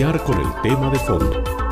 Con el tema de fondo.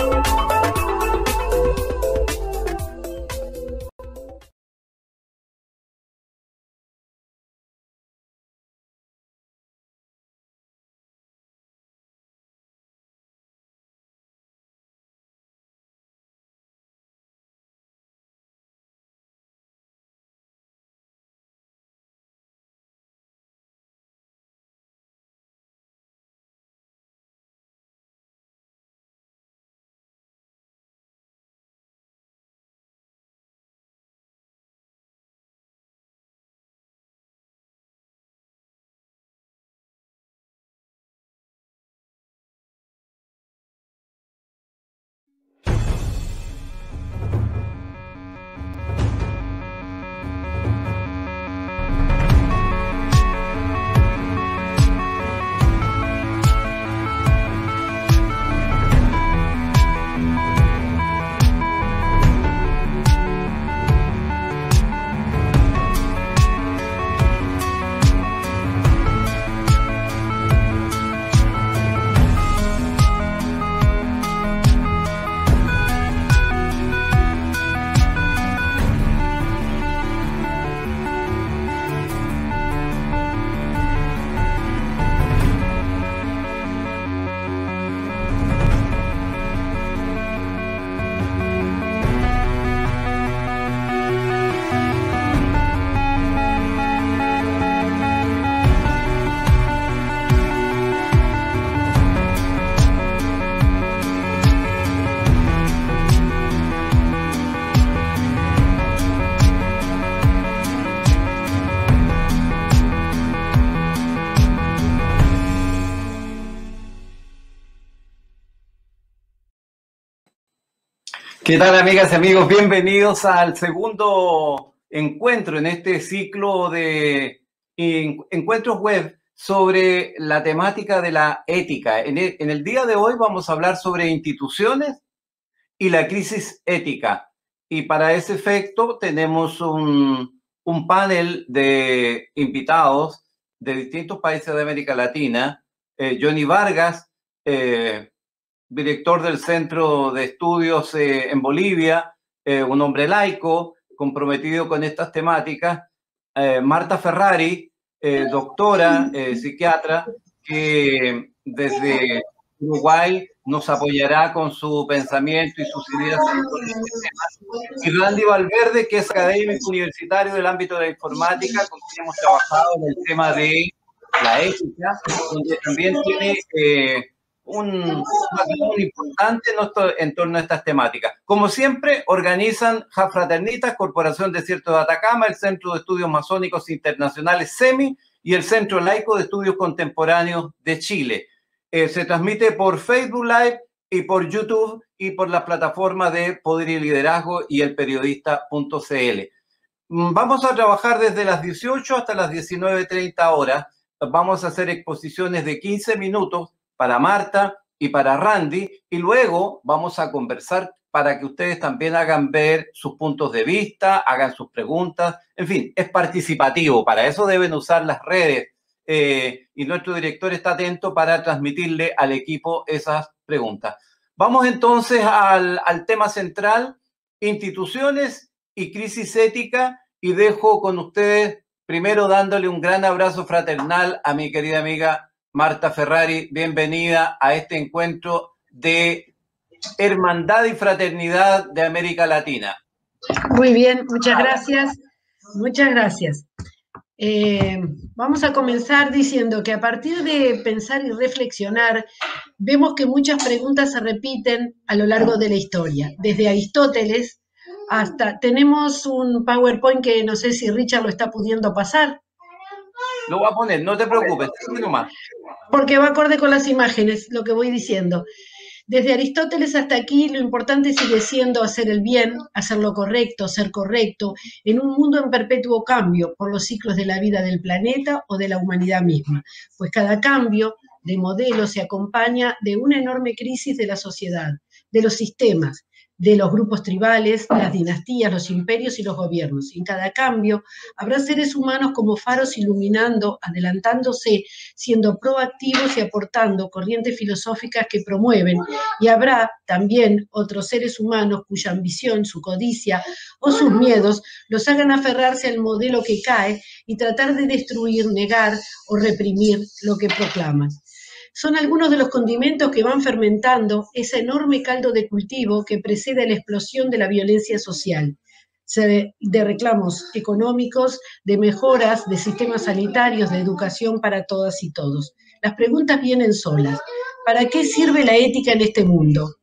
¿Qué tal amigas y amigos? Bienvenidos al segundo encuentro en este ciclo de encuentros web sobre la temática de la ética. En el, día de hoy vamos a hablar sobre instituciones y la crisis ética. Y para ese efecto tenemos un, panel de invitados de distintos países de América Latina. Eh, Johnny Vargas, eh, director del Centro de Estudios eh, en Bolivia, eh, un hombre laico, comprometido con estas temáticas. Eh, Marta Ferrari, doctora, psiquiatra, que desde Uruguay nos apoyará con su pensamiento y sus ideas. Y Randy Valverde, que es académico universitario del ámbito de la informática, con quien hemos trabajado en el tema de la ética, donde también tiene un, importante en, torno a estas temáticas. Como siempre, organizan Fraternitas, Corporación Desierto de Atacama, el Centro de Estudios Masónicos Internacionales SEMI y el Centro Laico de Estudios Contemporáneos de Chile. Eh, se transmite por Facebook Live y por YouTube y por las plataformas de Poder y Liderazgo y el periodista.cl. Mm, vamos a trabajar desde las 18 hasta las 19.30 horas. Vamos a hacer exposiciones de 15 minutos para Marta y para Randy, y luego vamos a conversar para que ustedes también hagan ver sus puntos de vista, hagan sus preguntas, en fin, es participativo, para eso deben usar las redes eh, y nuestro director está atento para transmitirle al equipo esas preguntas. Vamos entonces al, al tema central, instituciones y crisis ética, y dejo con ustedes primero dándole un gran abrazo fraternal a mi querida amiga Marta Ferrari, bienvenida a este encuentro de Hermandad y Fraternidad de América Latina. Muy bien, muchas gracias. Muchas gracias. Eh, vamos a comenzar diciendo que a partir de pensar y reflexionar, vemos que muchas preguntas se repiten a lo largo de la historia, desde Aristóteles hasta, tenemos un PowerPoint que no sé si Richard lo está pudiendo pasar. Lo voy a poner, no te preocupes, nomás. Porque va acorde con las imágenes, lo que voy diciendo. Desde Aristóteles hasta aquí, lo importante sigue siendo hacer el bien, hacer lo correcto, ser correcto, en un mundo en perpetuo cambio por los ciclos de la vida del planeta o de la humanidad misma, pues cada cambio de modelo se acompaña de una enorme crisis de la sociedad, de los sistemas, de los grupos tribales, las dinastías, los imperios y los gobiernos. En cada cambio habrá seres humanos como faros iluminando, adelantándose, siendo proactivos y aportando corrientes filosóficas que promueven. Y habrá también otros seres humanos cuya ambición, su codicia o sus miedos los hagan aferrarse al modelo que cae y tratar de destruir, negar o reprimir lo que proclaman son algunos de los condimentos que van fermentando ese enorme caldo de cultivo que precede la explosión de la violencia social, de reclamos económicos, de mejoras de sistemas sanitarios, de educación para todas y todos. Las preguntas vienen solas. ¿Para qué sirve la ética en este mundo?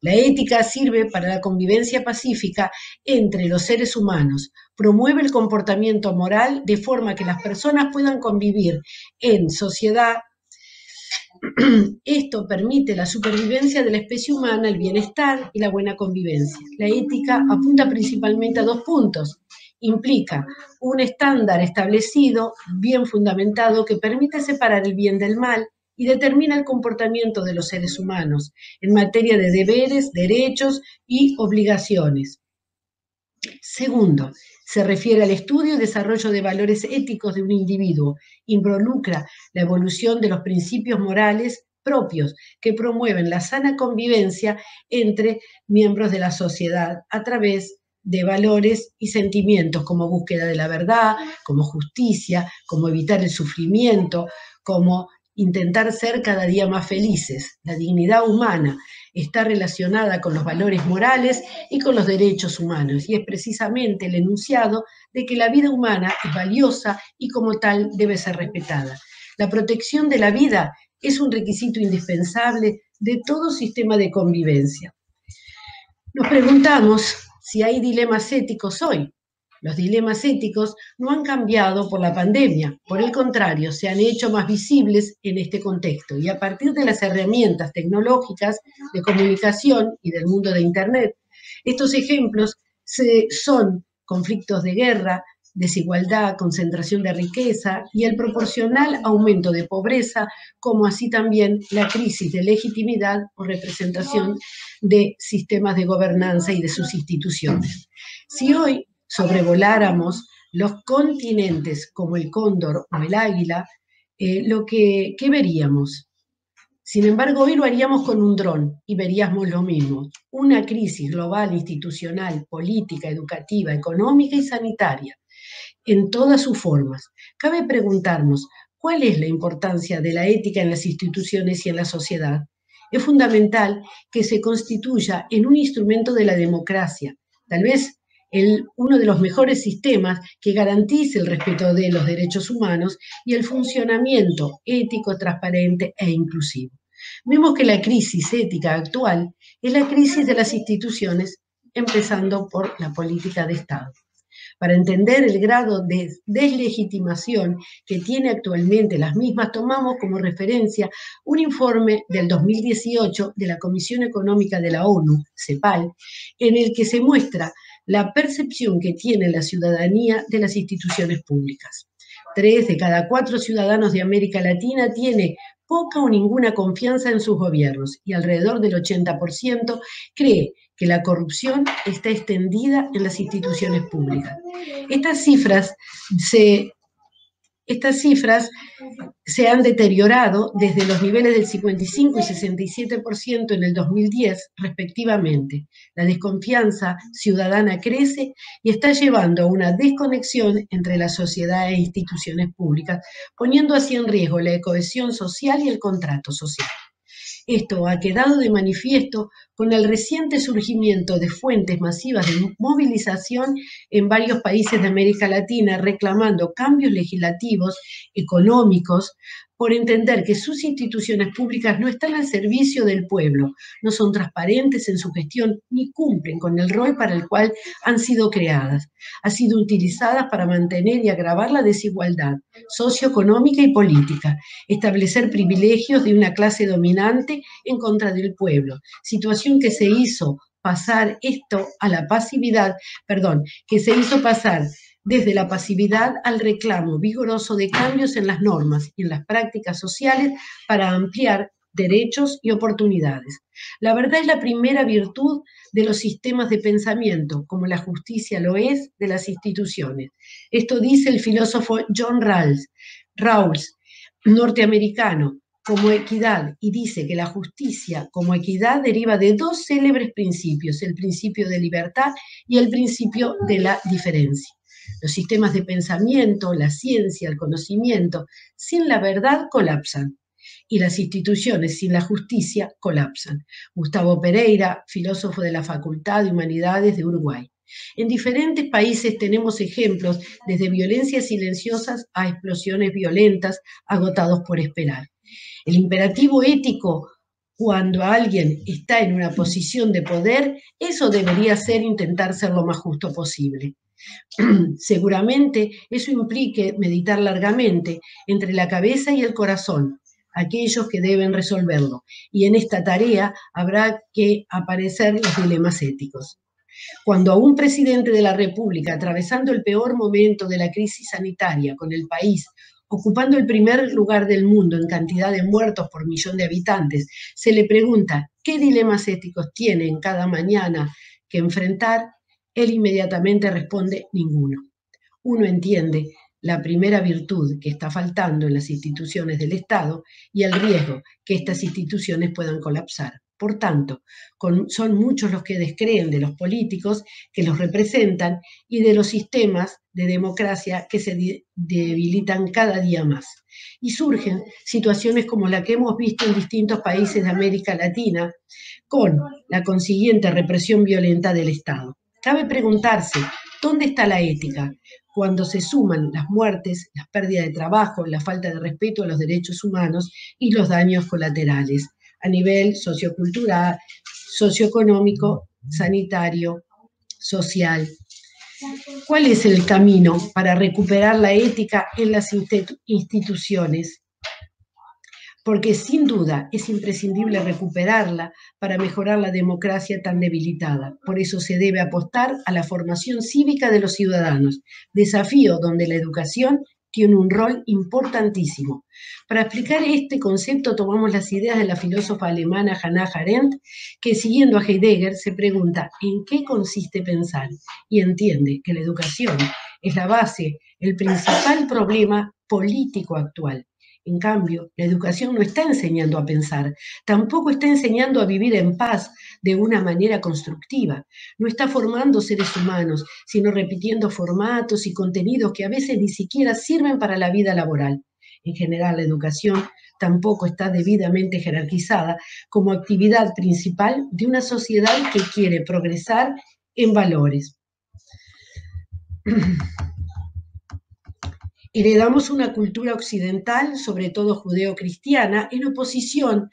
La ética sirve para la convivencia pacífica entre los seres humanos, promueve el comportamiento moral de forma que las personas puedan convivir en sociedad Esto permite la supervivencia de la especie humana, el bienestar y la buena convivencia. La ética apunta principalmente a dos puntos. Implica un estándar establecido, bien fundamentado, que permite separar el bien del mal y determina el comportamiento de los seres humanos en materia de deberes, derechos y obligaciones. Segundo, se refiere al estudio y desarrollo de valores éticos de un individuo, involucra la evolución de los principios morales propios que promueven la sana convivencia entre miembros de la sociedad a través de valores y sentimientos como búsqueda de la verdad, como justicia, como evitar el sufrimiento, como intentar ser cada día más felices. La dignidad humana está relacionada con los valores morales y con los derechos humanos y es precisamente el enunciado de que la vida humana es valiosa y como tal debe ser respetada. La protección de la vida es un requisito indispensable de todo sistema de convivencia. Nos preguntamos si hay dilemas éticos hoy. Los dilemas éticos no han cambiado por la pandemia, por el contrario, se han hecho más visibles en este contexto y a partir de las herramientas tecnológicas de comunicación y del mundo de Internet, estos ejemplos son conflictos de guerra, desigualdad, concentración de riqueza y el proporcional aumento de pobreza, como así también la crisis de legitimidad o representación de sistemas de gobernanza y de sus instituciones. Si hoy sobrevoláramos los continentes como el cóndor o el águila, eh, lo que ¿qué veríamos. Sin embargo, hoy lo haríamos con un dron y veríamos lo mismo. Una crisis global, institucional, política, educativa, económica y sanitaria, en todas sus formas. Cabe preguntarnos, ¿cuál es la importancia de la ética en las instituciones y en la sociedad? Es fundamental que se constituya en un instrumento de la democracia, tal vez uno de los mejores sistemas que garantice el respeto de los derechos humanos y el funcionamiento ético, transparente e inclusivo. Vemos que la crisis ética actual es la crisis de las instituciones, empezando por la política de Estado. Para entender el grado de deslegitimación que tiene actualmente las mismas, tomamos como referencia un informe del 2018 de la Comisión Económica de la ONU, CEPAL, en el que se muestra la percepción que tiene la ciudadanía de las instituciones públicas. Tres de cada cuatro ciudadanos de América Latina tiene poca o ninguna confianza en sus gobiernos y alrededor del 80% cree que la corrupción está extendida en las instituciones públicas. Estas cifras se estas cifras se han deteriorado desde los niveles del 55 y 67% en el 2010, respectivamente. La desconfianza ciudadana crece y está llevando a una desconexión entre la sociedad e instituciones públicas, poniendo así en riesgo la cohesión social y el contrato social. Esto ha quedado de manifiesto con el reciente surgimiento de fuentes masivas de movilización en varios países de América Latina reclamando cambios legislativos, económicos, por entender que sus instituciones públicas no están al servicio del pueblo, no son transparentes en su gestión ni cumplen con el rol para el cual han sido creadas. Han sido utilizadas para mantener y agravar la desigualdad socioeconómica y política, establecer privilegios de una clase dominante en contra del pueblo, situación que se hizo pasar esto a la pasividad, perdón, que se hizo pasar desde la pasividad al reclamo vigoroso de cambios en las normas y en las prácticas sociales para ampliar derechos y oportunidades. La verdad es la primera virtud de los sistemas de pensamiento, como la justicia lo es de las instituciones. Esto dice el filósofo John Rawls, Rawls norteamericano, como equidad, y dice que la justicia como equidad deriva de dos célebres principios, el principio de libertad y el principio de la diferencia. Los sistemas de pensamiento, la ciencia, el conocimiento, sin la verdad colapsan. Y las instituciones sin la justicia colapsan. Gustavo Pereira, filósofo de la Facultad de Humanidades de Uruguay. En diferentes países tenemos ejemplos desde violencias silenciosas a explosiones violentas agotados por esperar. El imperativo ético cuando alguien está en una posición de poder, eso debería ser intentar ser lo más justo posible. Seguramente eso implique meditar largamente entre la cabeza y el corazón, aquellos que deben resolverlo. Y en esta tarea habrá que aparecer los dilemas éticos. Cuando a un presidente de la República, atravesando el peor momento de la crisis sanitaria con el país, ocupando el primer lugar del mundo en cantidad de muertos por millón de habitantes, se le pregunta qué dilemas éticos tiene en cada mañana que enfrentar, él inmediatamente responde ninguno. Uno entiende la primera virtud que está faltando en las instituciones del Estado y el riesgo que estas instituciones puedan colapsar. Por tanto, son muchos los que descreen de los políticos que los representan y de los sistemas de democracia que se debilitan cada día más. Y surgen situaciones como la que hemos visto en distintos países de América Latina, con la consiguiente represión violenta del Estado. Cabe preguntarse, ¿dónde está la ética? Cuando se suman las muertes, las pérdidas de trabajo, la falta de respeto a los derechos humanos y los daños colaterales a nivel sociocultural, socioeconómico, sanitario, social. ¿Cuál es el camino para recuperar la ética en las instituciones? Porque sin duda es imprescindible recuperarla para mejorar la democracia tan debilitada. Por eso se debe apostar a la formación cívica de los ciudadanos, desafío donde la educación tiene un rol importantísimo. Para explicar este concepto tomamos las ideas de la filósofa alemana Hannah Arendt, que siguiendo a Heidegger se pregunta en qué consiste pensar y entiende que la educación es la base, el principal problema político actual. En cambio, la educación no está enseñando a pensar, tampoco está enseñando a vivir en paz de una manera constructiva. No está formando seres humanos, sino repitiendo formatos y contenidos que a veces ni siquiera sirven para la vida laboral. En general, la educación tampoco está debidamente jerarquizada como actividad principal de una sociedad que quiere progresar en valores. Heredamos una cultura occidental, sobre todo judeo-cristiana, en oposición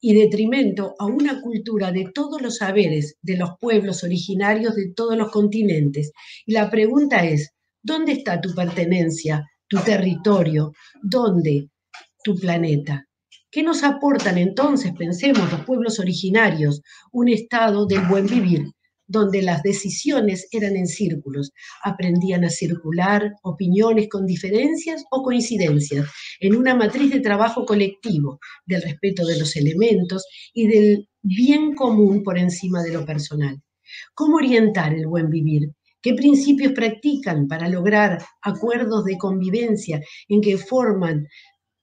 y detrimento a una cultura de todos los saberes de los pueblos originarios de todos los continentes. Y la pregunta es, ¿dónde está tu pertenencia, tu territorio? ¿Dónde tu planeta? ¿Qué nos aportan entonces, pensemos, los pueblos originarios? Un estado del buen vivir, donde las decisiones eran en círculos. Aprendían a circular opiniones con diferencias o coincidencias en una matriz de trabajo colectivo, del respeto de los elementos y del bien común por encima de lo personal. ¿Cómo orientar el buen vivir? ¿Qué principios practican para lograr acuerdos de convivencia en que forman,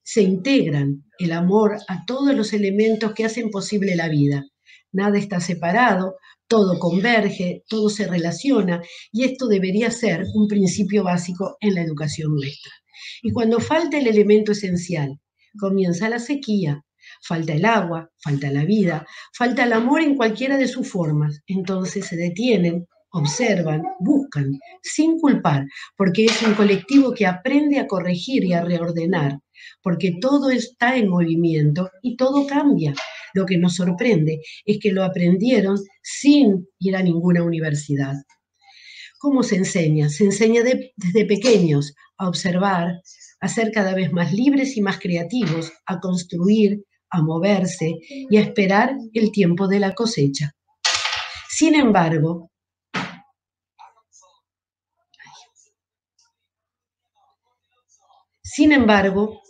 se integran el amor a todos los elementos que hacen posible la vida? Nada está separado, todo converge, todo se relaciona y esto debería ser un principio básico en la educación nuestra. Y cuando falta el elemento esencial, comienza la sequía, falta el agua, falta la vida, falta el amor en cualquiera de sus formas, entonces se detienen observan, buscan, sin culpar, porque es un colectivo que aprende a corregir y a reordenar, porque todo está en movimiento y todo cambia. Lo que nos sorprende es que lo aprendieron sin ir a ninguna universidad. ¿Cómo se enseña? Se enseña desde pequeños a observar, a ser cada vez más libres y más creativos, a construir, a moverse y a esperar el tiempo de la cosecha. Sin embargo, sin embargo,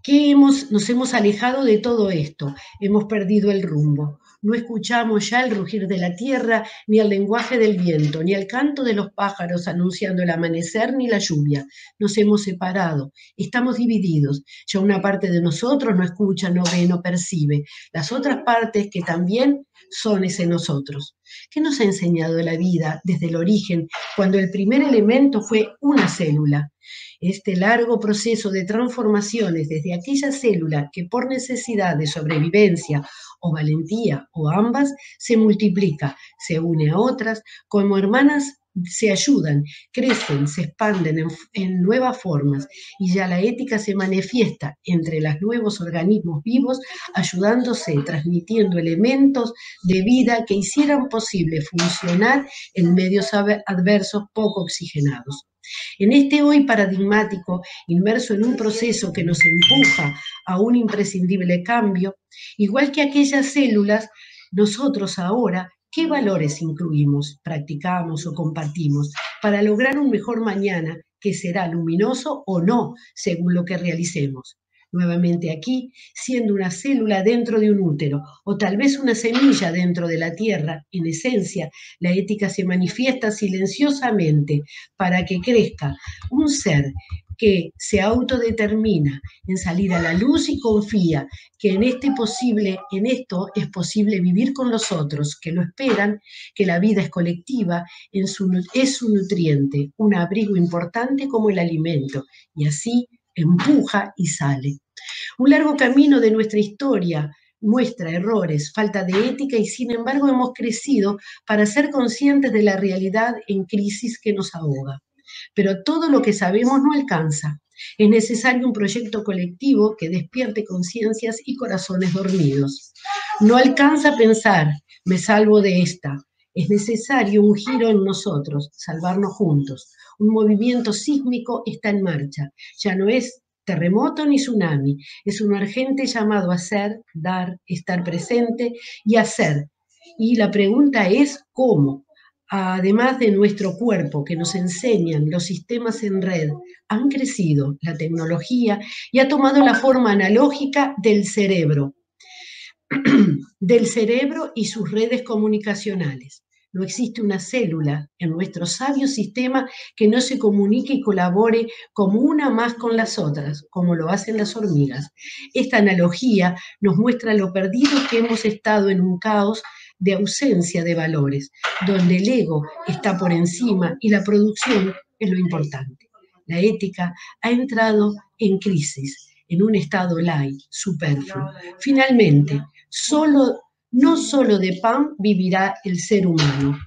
¿qué hemos, nos hemos alejado de todo esto, hemos perdido el rumbo. No escuchamos ya el rugir de la tierra, ni el lenguaje del viento, ni el canto de los pájaros anunciando el amanecer, ni la lluvia. Nos hemos separado, estamos divididos. Ya una parte de nosotros no escucha, no ve, no percibe. Las otras partes que también son ese nosotros. ¿Qué nos ha enseñado la vida desde el origen, cuando el primer elemento fue una célula? Este largo proceso de transformaciones desde aquella célula que por necesidad de sobrevivencia o valentía o ambas se multiplica, se une a otras como hermanas se ayudan, crecen, se expanden en, nuevas formas y ya la ética se manifiesta entre los nuevos organismos vivos, ayudándose, transmitiendo elementos de vida que hicieran posible funcionar en medios adversos poco oxigenados. En este hoy paradigmático, inmerso en un proceso que nos empuja a un imprescindible cambio, igual que aquellas células, nosotros ahora ¿Qué valores incluimos, practicamos o compartimos para lograr un mejor mañana que será luminoso o no según lo que realicemos? Nuevamente aquí, siendo una célula dentro de un útero o tal vez una semilla dentro de la tierra, en esencia, la ética se manifiesta silenciosamente para que crezca un ser que se autodetermina en salir a la luz y confía que en este posible, en esto es posible vivir con los otros que lo esperan, que la vida es colectiva, en su, es un nutriente, un abrigo importante como el alimento, y así empuja y sale. Un largo camino de nuestra historia muestra errores, falta de ética y sin embargo hemos crecido para ser conscientes de la realidad en crisis que nos ahoga pero todo lo que sabemos no alcanza. Es necesario un proyecto colectivo que despierte conciencias y corazones dormidos. No alcanza pensar, me salvo de esta. Es necesario un giro en nosotros, salvarnos juntos. Un movimiento sísmico está en marcha. Ya no es terremoto ni tsunami, es un urgente llamado a ser, dar, estar presente y hacer. Y la pregunta es cómo además de nuestro cuerpo que nos enseñan los sistemas en red, han crecido la tecnología y ha tomado la forma analógica del cerebro, del cerebro y sus redes comunicacionales. No existe una célula en nuestro sabio sistema que no se comunique y colabore como una más con las otras, como lo hacen las hormigas. Esta analogía nos muestra lo perdido que hemos estado en un caos de ausencia de valores, donde el ego está por encima y la producción es lo importante. La ética ha entrado en crisis, en un estado light, superfluo. Finalmente, solo, no solo de pan vivirá el ser humano.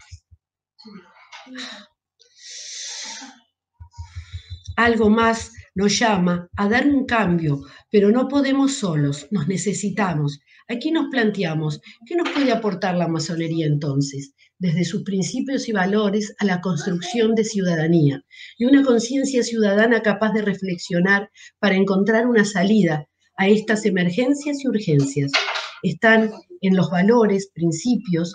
Algo más nos llama a dar un cambio, pero no podemos solos, nos necesitamos. Aquí nos planteamos, ¿qué nos puede aportar la masonería entonces? Desde sus principios y valores a la construcción de ciudadanía y una conciencia ciudadana capaz de reflexionar para encontrar una salida a estas emergencias y urgencias. Están en los valores, principios,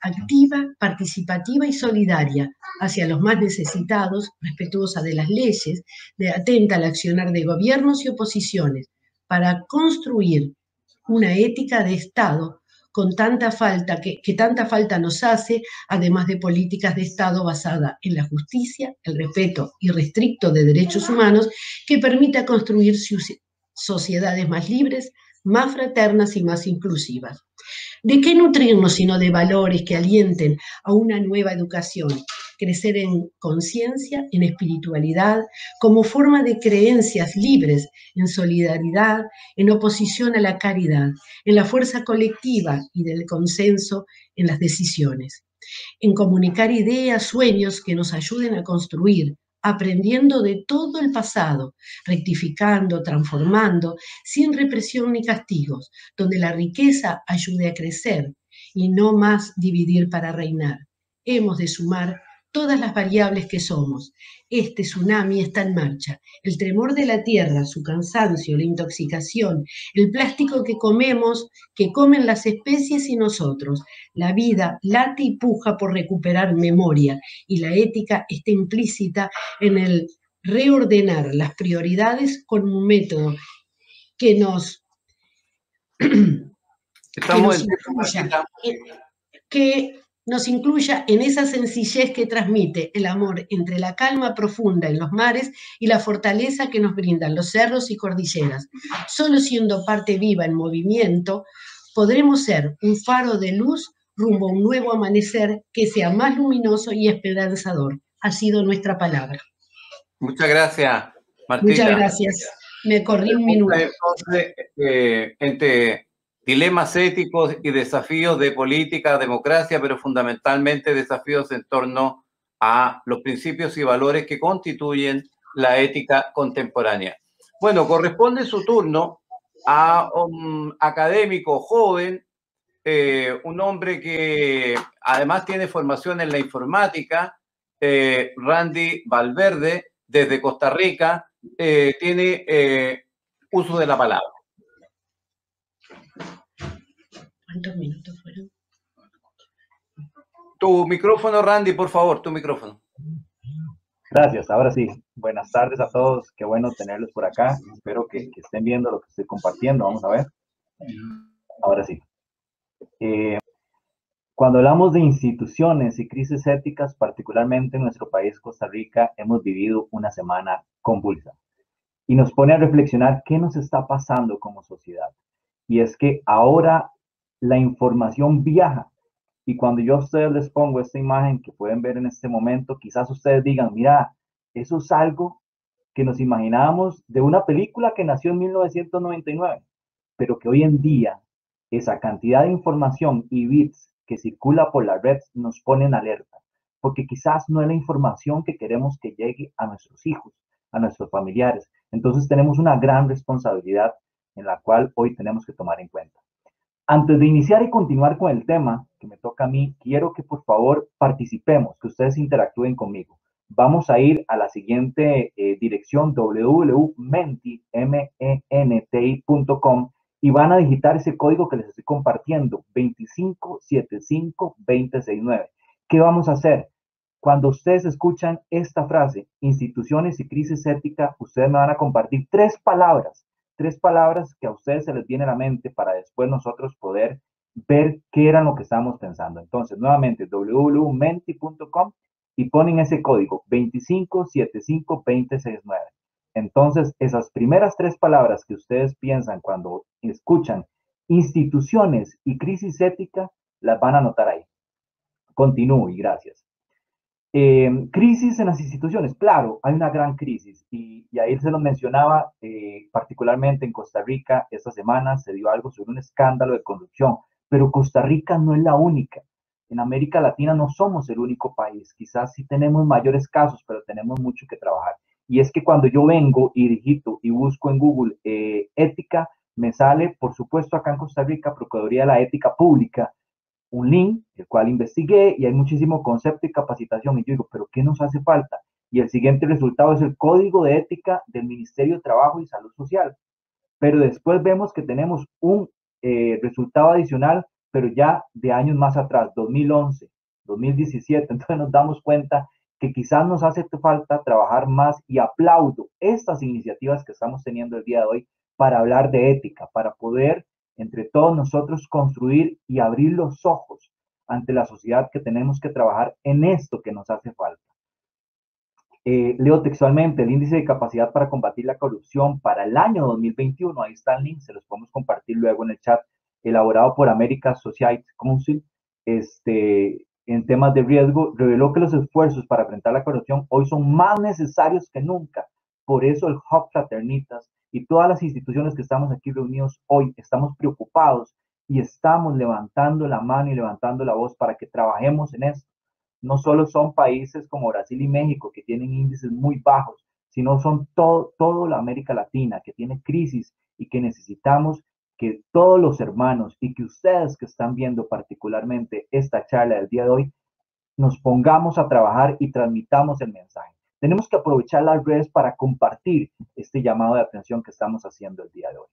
activa, participativa y solidaria hacia los más necesitados, respetuosa de las leyes, de atenta al accionar de gobiernos y oposiciones, para construir una ética de Estado con tanta falta, que, tanta falta nos hace, además de políticas de Estado basadas en la justicia, el respeto irrestricto de derechos humanos, que permita construir sociedades más libres, más fraternas y más inclusivas. ¿De qué nutrirnos sino de valores que alienten a una nueva educación? Crecer en conciencia, en espiritualidad, como forma de creencias libres, en solidaridad, en oposición a la caridad, en la fuerza colectiva y del consenso en las decisiones. en comunicar ideas, sueños que nos ayuden a construir, aprendiendo de todo el pasado, rectificando, transformando, sin represión ni castigos, donde la riqueza ayude a crecer y no más dividir para reinar. Hemos de sumar todas las variables que somos. Este tsunami está en marcha. El tremor de la tierra, su cansancio, la intoxicación, el plástico que comemos, que comen las especies y nosotros. La vida late y puja por recuperar memoria y la ética está implícita en el reordenar las prioridades con un método que nos... Estamos que nos incluya en esa sencillez que transmite el amor entre la calma profunda en los mares y la fortaleza que nos brindan los cerros y cordilleras. Solo siendo parte viva en movimiento, podremos ser un faro de luz rumbo a un nuevo amanecer que sea más luminoso y esperanzador. Ha sido nuestra palabra. Muchas gracias, Martina. Muchas gracias. Me corrí un minuto. Entonces, eh, entre dilemas éticos y desafíos de política, democracia, pero fundamentalmente desafíos en torno a los principios y valores que constituyen la ética contemporánea. Bueno, corresponde su turno a un académico joven, eh, un hombre que además tiene formación en la informática, eh, Randy Valverde, desde Costa Rica, eh, tiene uso de la palabra. ¿Cuántos minutos fueron? Tu micrófono, Randy, por favor, tu micrófono. Gracias, ahora sí. Buenas tardes a todos, qué bueno tenerlos por acá. Espero que, estén viendo lo que estoy compartiendo. Vamos a ver. Ahora sí. Eh, cuando hablamos de instituciones y crisis éticas, particularmente en nuestro país, Costa Rica, hemos vivido una semana convulsa y nos pone a reflexionar qué nos está pasando como sociedad. Y es que ahora la información viaja. Y cuando yo a ustedes les pongo esta imagen que pueden ver en este momento, quizás ustedes digan, mira, eso es algo que nos imaginábamos de una película que nació en 1999, pero que hoy en día esa cantidad de información y bits que circula por la red nos pone en alerta, porque quizás no es la información que queremos que llegue a nuestros hijos, a nuestros familiares. Entonces tenemos una gran responsabilidad en la cual hoy tenemos que tomar en cuenta. Antes de iniciar y continuar con el tema que me toca a mí, quiero que por favor participemos, que ustedes interactúen conmigo. Vamos a ir a la siguiente eh, dirección www.menti.com y van a digitar ese código que les estoy compartiendo, 2575269. ¿Qué vamos a hacer? Cuando ustedes escuchan esta frase, instituciones y crisis ética, ustedes me van a compartir tres palabras tres palabras que a ustedes se les viene a la mente para después nosotros poder ver qué era lo que estábamos pensando. Entonces, nuevamente, www.menti.com y ponen ese código 2575269. Entonces, esas primeras tres palabras que ustedes piensan cuando escuchan instituciones y crisis ética, las van a anotar ahí. Continúo y gracias. Eh, crisis en las instituciones, claro, hay una gran crisis y, ahí se lo mencionaba, eh, particularmente en Costa Rica, esta semana se dio algo sobre un escándalo de corrupción, pero Costa Rica no es la única. En América Latina no somos el único país, quizás sí tenemos mayores casos, pero tenemos mucho que trabajar. Y es que cuando yo vengo y digito y busco en Google eh, ética, me sale, por supuesto, acá en Costa Rica, Procuraduría de la Ética Pública, un link, el cual investigué y hay muchísimo concepto y capacitación. Y yo digo, ¿pero qué nos hace falta? Y el siguiente resultado es el Código de Ética del Ministerio de Trabajo y Salud Social. Pero después vemos que tenemos un eh, resultado adicional, pero ya de años más atrás, 2011, 2017. Entonces nos damos cuenta que quizás nos hace falta trabajar más y aplaudo estas iniciativas que estamos teniendo el día de hoy para hablar de ética, para poder entre todos nosotros construir y abrir los ojos ante la sociedad que tenemos que trabajar en esto que nos hace falta. Eh, leo textualmente el índice de capacidad para combatir la corrupción para el año 2021, ahí está el link, se los podemos compartir luego en el chat, elaborado por America Society Council, este, en temas de riesgo, reveló que los esfuerzos para enfrentar la corrupción hoy son más necesarios que nunca. Por eso el Hub Fraternitas y todas las instituciones que estamos aquí reunidos hoy estamos preocupados y estamos levantando la mano y levantando la voz para que trabajemos en esto. No solo son países como Brasil y México que tienen índices muy bajos, sino son todo, toda la América Latina que tiene crisis y que necesitamos que todos los hermanos y que ustedes que están viendo particularmente esta charla del día de hoy, nos pongamos a trabajar y transmitamos el mensaje. Tenemos que aprovechar las redes para compartir este llamado de atención que estamos haciendo el día de hoy.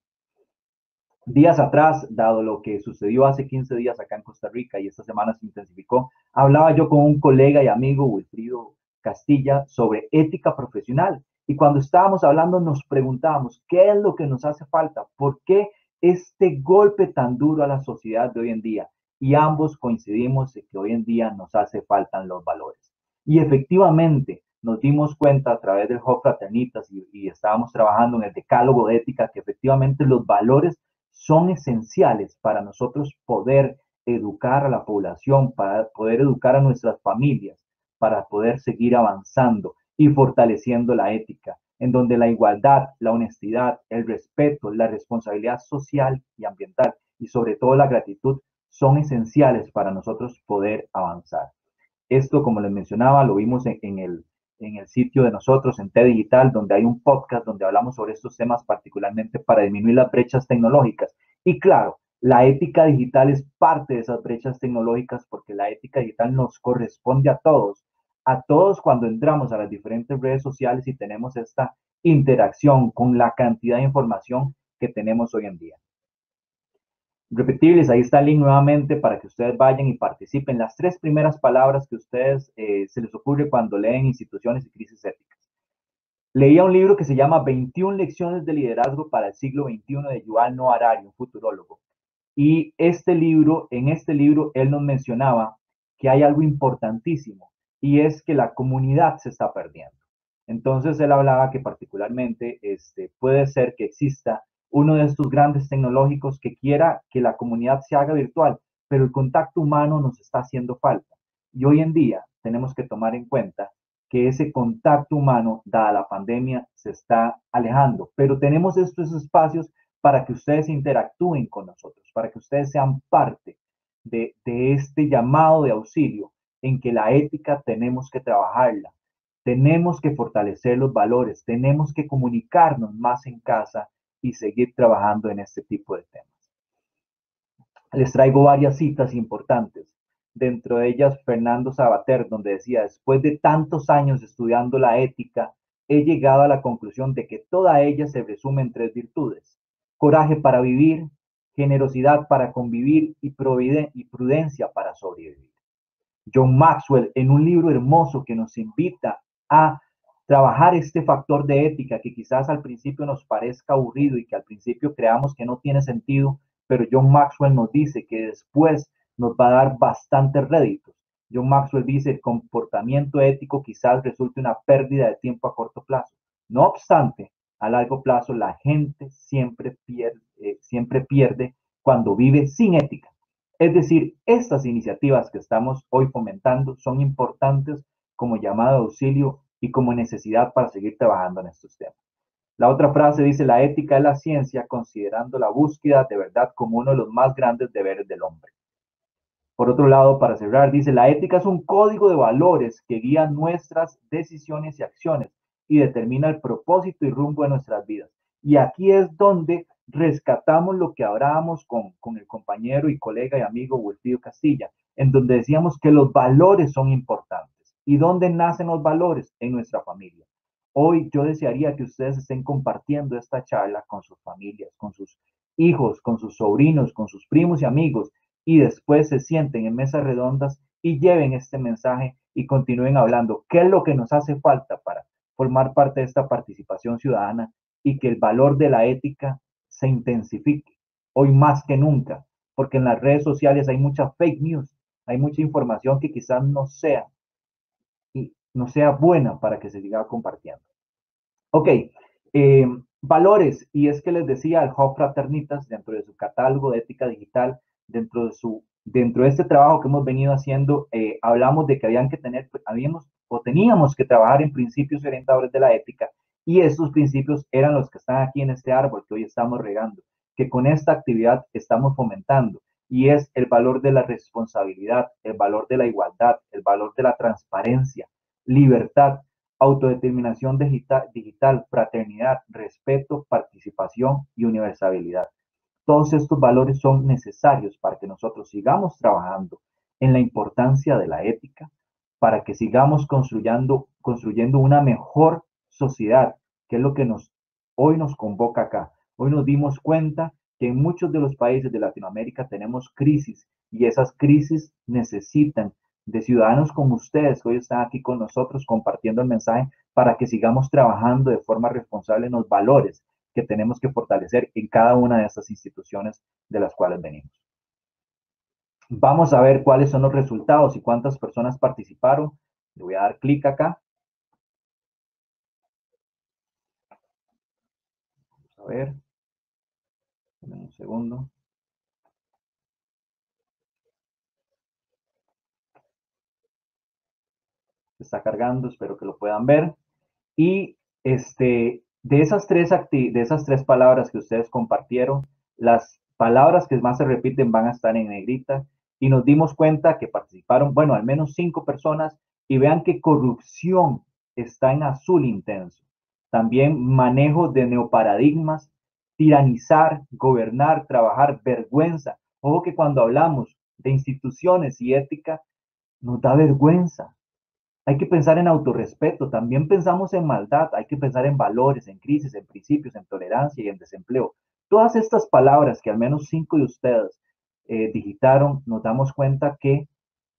Días atrás, dado lo que sucedió hace 15 días acá en Costa Rica y esta semana se intensificó, hablaba yo con un colega y amigo, Wilfrido Castilla, sobre ética profesional. Y cuando estábamos hablando nos preguntábamos, ¿qué es lo que nos hace falta? ¿Por qué este golpe tan duro a la sociedad de hoy en día? Y ambos coincidimos en que hoy en día nos hace falta los valores. Y efectivamente, nos dimos cuenta a través del Hub Fraternitas y, y, estábamos trabajando en el decálogo de ética que efectivamente los valores son esenciales para nosotros poder educar a la población, para poder educar a nuestras familias, para poder seguir avanzando y fortaleciendo la ética, en donde la igualdad, la honestidad, el respeto, la responsabilidad social y ambiental y sobre todo la gratitud son esenciales para nosotros poder avanzar. Esto, como les mencionaba, lo vimos en, en el, en el sitio de nosotros, en T Digital, donde hay un podcast donde hablamos sobre estos temas particularmente para disminuir las brechas tecnológicas. Y claro, la ética digital es parte de esas brechas tecnológicas porque la ética digital nos corresponde a todos, a todos cuando entramos a las diferentes redes sociales y tenemos esta interacción con la cantidad de información que tenemos hoy en día repetibles. Ahí está el link nuevamente para que ustedes vayan y participen. Las tres primeras palabras que ustedes eh, se les ocurre cuando leen instituciones y crisis éticas. Leía un libro que se llama 21 lecciones de liderazgo para el siglo XXI de Yuval Noah Harari, un futurólogo. Y este libro, en este libro, él nos mencionaba que hay algo importantísimo y es que la comunidad se está perdiendo. Entonces él hablaba que particularmente este, puede ser que exista uno de estos grandes tecnológicos que quiera que la comunidad se haga virtual, pero el contacto humano nos está haciendo falta. Y hoy en día tenemos que tomar en cuenta que ese contacto humano, dada la pandemia, se está alejando, pero tenemos estos espacios para que ustedes interactúen con nosotros, para que ustedes sean parte de, de este llamado de auxilio en que la ética tenemos que trabajarla, tenemos que fortalecer los valores, tenemos que comunicarnos más en casa y seguir trabajando en este tipo de temas. Les traigo varias citas importantes. Dentro de ellas, Fernando Sabater, donde decía, después de tantos años estudiando la ética, he llegado a la conclusión de que toda ella se resume en tres virtudes. Coraje para vivir, generosidad para convivir y, y prudencia para sobrevivir. John Maxwell, en un libro hermoso que nos invita a trabajar este factor de ética que quizás al principio nos parezca aburrido y que al principio creamos que no tiene sentido, pero John Maxwell nos dice que después nos va a dar bastantes réditos. John Maxwell dice, el comportamiento ético quizás resulte una pérdida de tiempo a corto plazo. No obstante, a largo plazo la gente siempre pierde, eh, siempre pierde cuando vive sin ética. Es decir, estas iniciativas que estamos hoy fomentando son importantes como llamado auxilio y como necesidad para seguir trabajando en estos temas. La otra frase dice, la ética es la ciencia considerando la búsqueda de verdad como uno de los más grandes deberes del hombre. Por otro lado, para cerrar, dice, la ética es un código de valores que guía nuestras decisiones y acciones y determina el propósito y rumbo de nuestras vidas. Y aquí es donde rescatamos lo que hablábamos con, el compañero y colega y amigo Wilfrido Castilla, en donde decíamos que los valores son importantes. ¿Y dónde nacen los valores? En nuestra familia. Hoy yo desearía que ustedes estén compartiendo esta charla con sus familias, con sus hijos, con sus sobrinos, con sus primos y amigos, y después se sienten en mesas redondas y lleven este mensaje y continúen hablando. ¿Qué es lo que nos hace falta para formar parte de esta participación ciudadana y que el valor de la ética se intensifique hoy más que nunca? Porque en las redes sociales hay mucha fake news, hay mucha información que quizás no sea no sea buena para que se siga compartiendo. Ok, eh, valores, y es que les decía al Hub Fraternitas, dentro de su catálogo de ética digital, dentro de, su, dentro de este trabajo que hemos venido haciendo, eh, hablamos de que habían que tener, habíamos o teníamos que trabajar en principios orientadores de la ética, y esos principios eran los que están aquí en este árbol que hoy estamos regando, que con esta actividad estamos fomentando. y es el valor de la responsabilidad, el valor de la igualdad, el valor de la transparencia, libertad, autodeterminación digital, fraternidad, respeto, participación y universalidad. Todos estos valores son necesarios para que nosotros sigamos trabajando en la importancia de la ética, para que sigamos construyendo, construyendo una mejor sociedad, que es lo que nos, hoy nos convoca acá. Hoy nos dimos cuenta que en muchos de los países de Latinoamérica tenemos crisis y esas crisis necesitan de ciudadanos como ustedes que hoy están aquí con nosotros compartiendo el mensaje para que sigamos trabajando de forma responsable en los valores que tenemos que fortalecer en cada una de estas instituciones de las cuales venimos. Vamos a ver cuáles son los resultados y cuántas personas participaron. Le voy a dar clic acá. Vamos a ver. Un segundo. Está cargando, espero que lo puedan ver. Y este, de, esas tres de esas tres palabras que ustedes compartieron, las palabras que más se repiten van a estar en negrita y nos dimos cuenta que participaron, bueno, al menos cinco personas y vean que corrupción está en azul intenso. También manejo de neoparadigmas, tiranizar, gobernar, trabajar, vergüenza. Ojo que cuando hablamos de instituciones y ética, nos da vergüenza. Hay que pensar en autorrespeto, también pensamos en maldad, hay que pensar en valores, en crisis, en principios, en tolerancia y en desempleo. Todas estas palabras que al menos cinco de ustedes eh, digitaron, nos damos cuenta que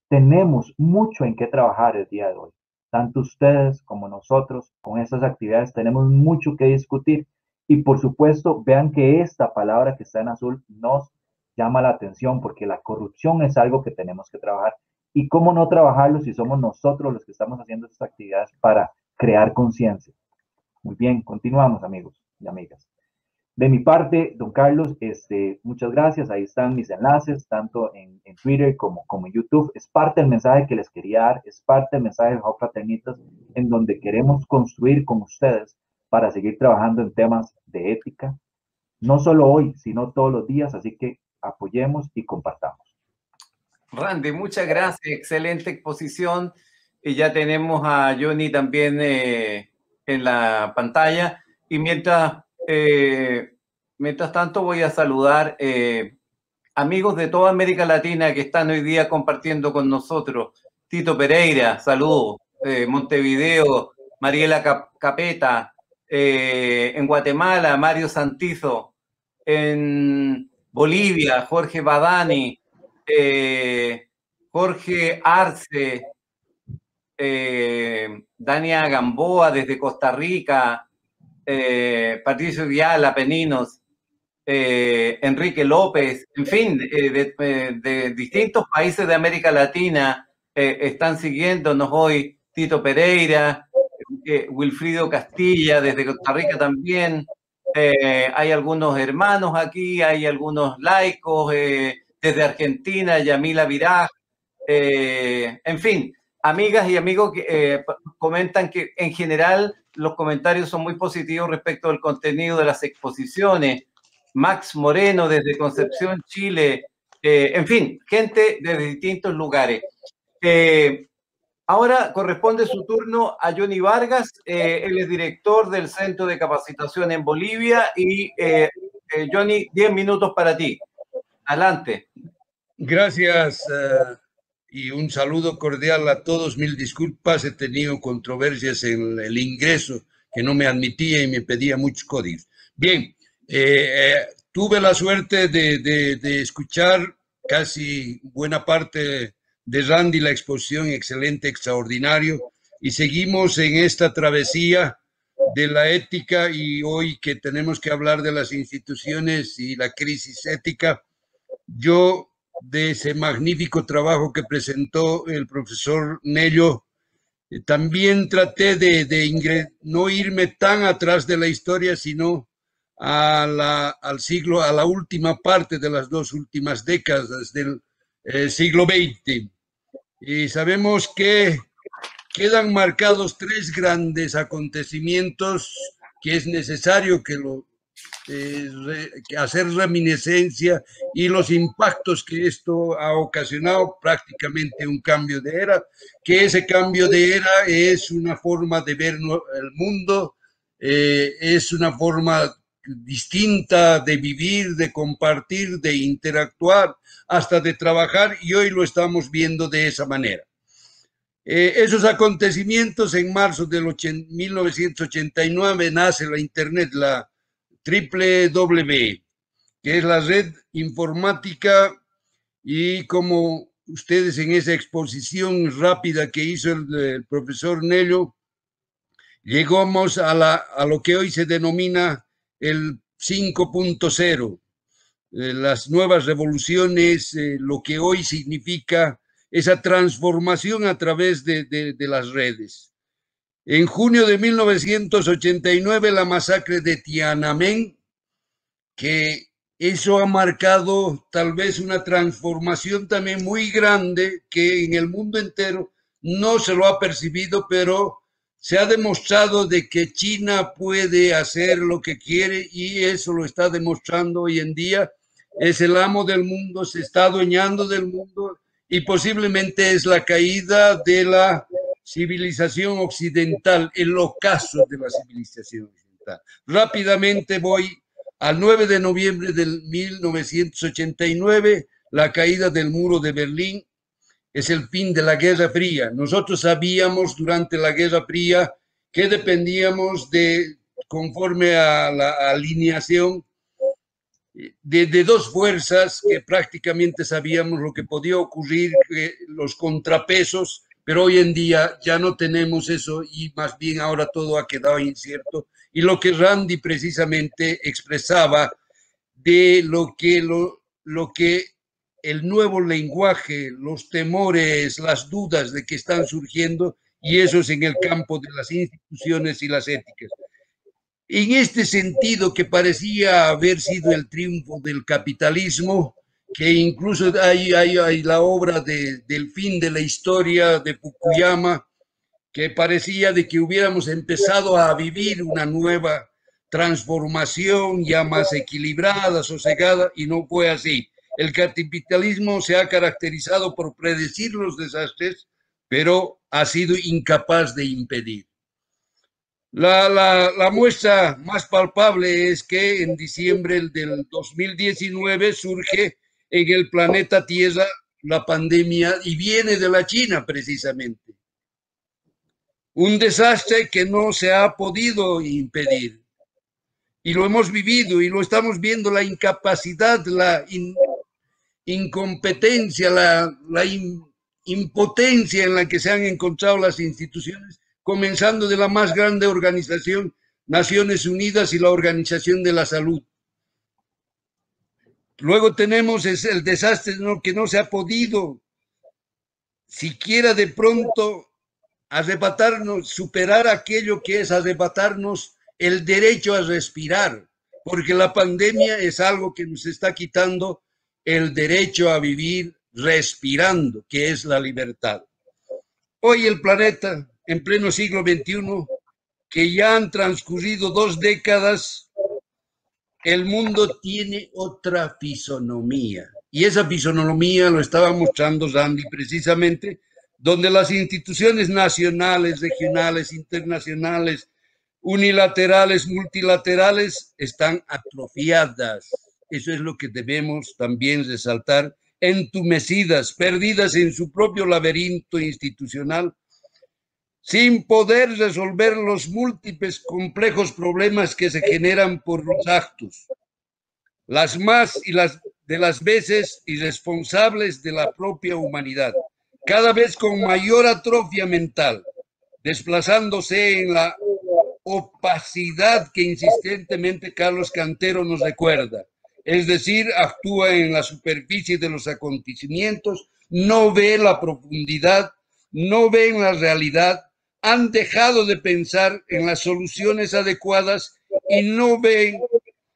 tenemos mucho en qué trabajar el día de hoy. Tanto ustedes como nosotros con estas actividades tenemos mucho que discutir. Y por supuesto, vean que esta palabra que está en azul nos llama la atención porque la corrupción es algo que tenemos que trabajar ¿Y cómo no trabajarlo si somos nosotros los que estamos haciendo estas actividades para crear conciencia? Muy bien, continuamos amigos y amigas. De mi parte, don Carlos, este, muchas gracias. Ahí están mis enlaces, tanto en, Twitter como, en YouTube. Es parte del mensaje que les quería dar, es parte del mensaje de Hub Fraternitas, en donde queremos construir con ustedes para seguir trabajando en temas de ética, no solo hoy, sino todos los días. Así que apoyemos y compartamos. Randy, muchas gracias, excelente exposición. Y ya tenemos a Johnny también eh, en la pantalla. Y mientras, eh, mientras tanto voy a saludar eh, amigos de toda América Latina que están hoy día compartiendo con nosotros. Tito Pereira, saludos. Montevideo, Mariela Capeta. en Guatemala, Mario Santizo. En Bolivia, Jorge Badani. Eh, Jorge Arce, eh, Dania Gamboa desde Costa Rica, eh, Patricio Vial, Peninos, Enrique López, en fin, de, distintos países de América Latina están siguiéndonos hoy, Tito Pereira, Wilfrido Castilla desde Costa Rica también, hay algunos hermanos aquí, hay algunos laicos, desde Argentina, Yamila Viraj, eh, en fin, amigas y amigos que eh, comentan que en general los comentarios son muy positivos respecto al contenido de las exposiciones. Max Moreno desde Concepción, Chile, eh, en fin, gente de distintos lugares. ahora corresponde su turno a Johnny Vargas, él es director del Centro de Capacitación en Bolivia y Johnny, 10 minutos para ti. Adelante. Gracias eh, y un saludo cordial a todos. Mil disculpas, he tenido controversias en el ingreso que no me admitía y me pedía muchos códigos. Bien, eh, eh, tuve la suerte de, de, escuchar casi buena parte de Randy, la exposición excelente, extraordinario, y seguimos en esta travesía de la ética y hoy que tenemos que hablar de las instituciones y la crisis ética yo de ese magnífico trabajo que presentó el profesor Nello, eh, también traté de, no irme tan atrás de la historia, sino al siglo, a la última parte de las dos últimas décadas del eh, siglo XX. Y sabemos que quedan marcados tres grandes acontecimientos que es necesario que lo eh, hacer reminiscencia y los impactos que esto ha ocasionado prácticamente un cambio de era, que ese cambio de era es una forma de ver el mundo, eh, es una forma distinta de vivir, de compartir, de interactuar, hasta de trabajar y hoy lo estamos viendo de esa manera. Eh, esos acontecimientos en marzo del 1989 nace la Internet, la W, que es la red informática y como ustedes en esa exposición rápida que hizo el, profesor Nello, llegamos a, la, a lo que hoy se denomina el 5.0, eh, las nuevas revoluciones, eh, lo que hoy significa esa transformación a través de, de, las redes. En junio de 1989, la masacre de Tiananmen, que eso ha marcado tal vez una transformación también muy grande que en el mundo entero no se lo ha percibido, pero se ha demostrado de que China puede hacer lo que quiere y eso lo está demostrando hoy en día. Es el amo del mundo, se está adueñando del mundo y posiblemente es la caída de la civilización occidental, el ocaso de la civilización occidental. Rápidamente voy al 9 de noviembre del 1989, la caída del muro de Berlín, es el fin de la Guerra Fría. Nosotros sabíamos durante la Guerra Fría que dependíamos de, conforme a la alineación, de, dos fuerzas que prácticamente sabíamos lo que podía ocurrir, los contrapesos, pero hoy en día ya no tenemos eso y más bien ahora todo ha quedado incierto. Y lo que Randy precisamente expresaba de lo que, lo, lo que el nuevo lenguaje, los temores, las dudas de que están surgiendo, y eso es en el campo de las instituciones y las éticas. En este sentido, que parecía haber sido el triunfo del capitalismo, que incluso hay, hay, la obra de, del fin de la historia de Fukuyama, que parecía de que hubiéramos empezado a vivir una nueva transformación ya más equilibrada, sosegada, y no fue así. El capitalismo se ha caracterizado por predecir los desastres, pero ha sido incapaz de impedir. La, muestra más palpable es que en diciembre del 2019 surge en el planeta Tierra la pandemia y viene de la China precisamente. Un desastre que no se ha podido impedir. Y lo hemos vivido y lo estamos viendo, la incapacidad, la incompetencia, la, impotencia en la que se han encontrado las instituciones, comenzando de la más grande organización, Naciones Unidas y la Organización de la Salud. Luego tenemos el desastre que no se ha podido siquiera de pronto arrebatarnos, superar aquello que es arrebatarnos el derecho a respirar, porque la pandemia es algo que nos está quitando el derecho a vivir respirando, que es la libertad. Hoy el planeta, en pleno siglo XXI, que ya han transcurrido dos décadas, el mundo tiene otra fisonomía. Y esa fisonomía lo estaba mostrando Randy precisamente, donde las instituciones nacionales, regionales, internacionales, unilaterales, multilaterales, están atrofiadas eso es lo que debemos también resaltar, entumecidas, perdidas en su propio laberinto institucional, sin poder resolver los múltiples complejos problemas que se generan por los actos, las más y las de las veces irresponsables de la propia humanidad, cada vez con mayor atrofia mental, desplazándose en la opacidad que insistentemente Carlos Cantero nos recuerda. Es decir, actúa en la superficie de los acontecimientos, no ve la profundidad, no ven la realidad, han dejado de pensar en las soluciones adecuadas y no ven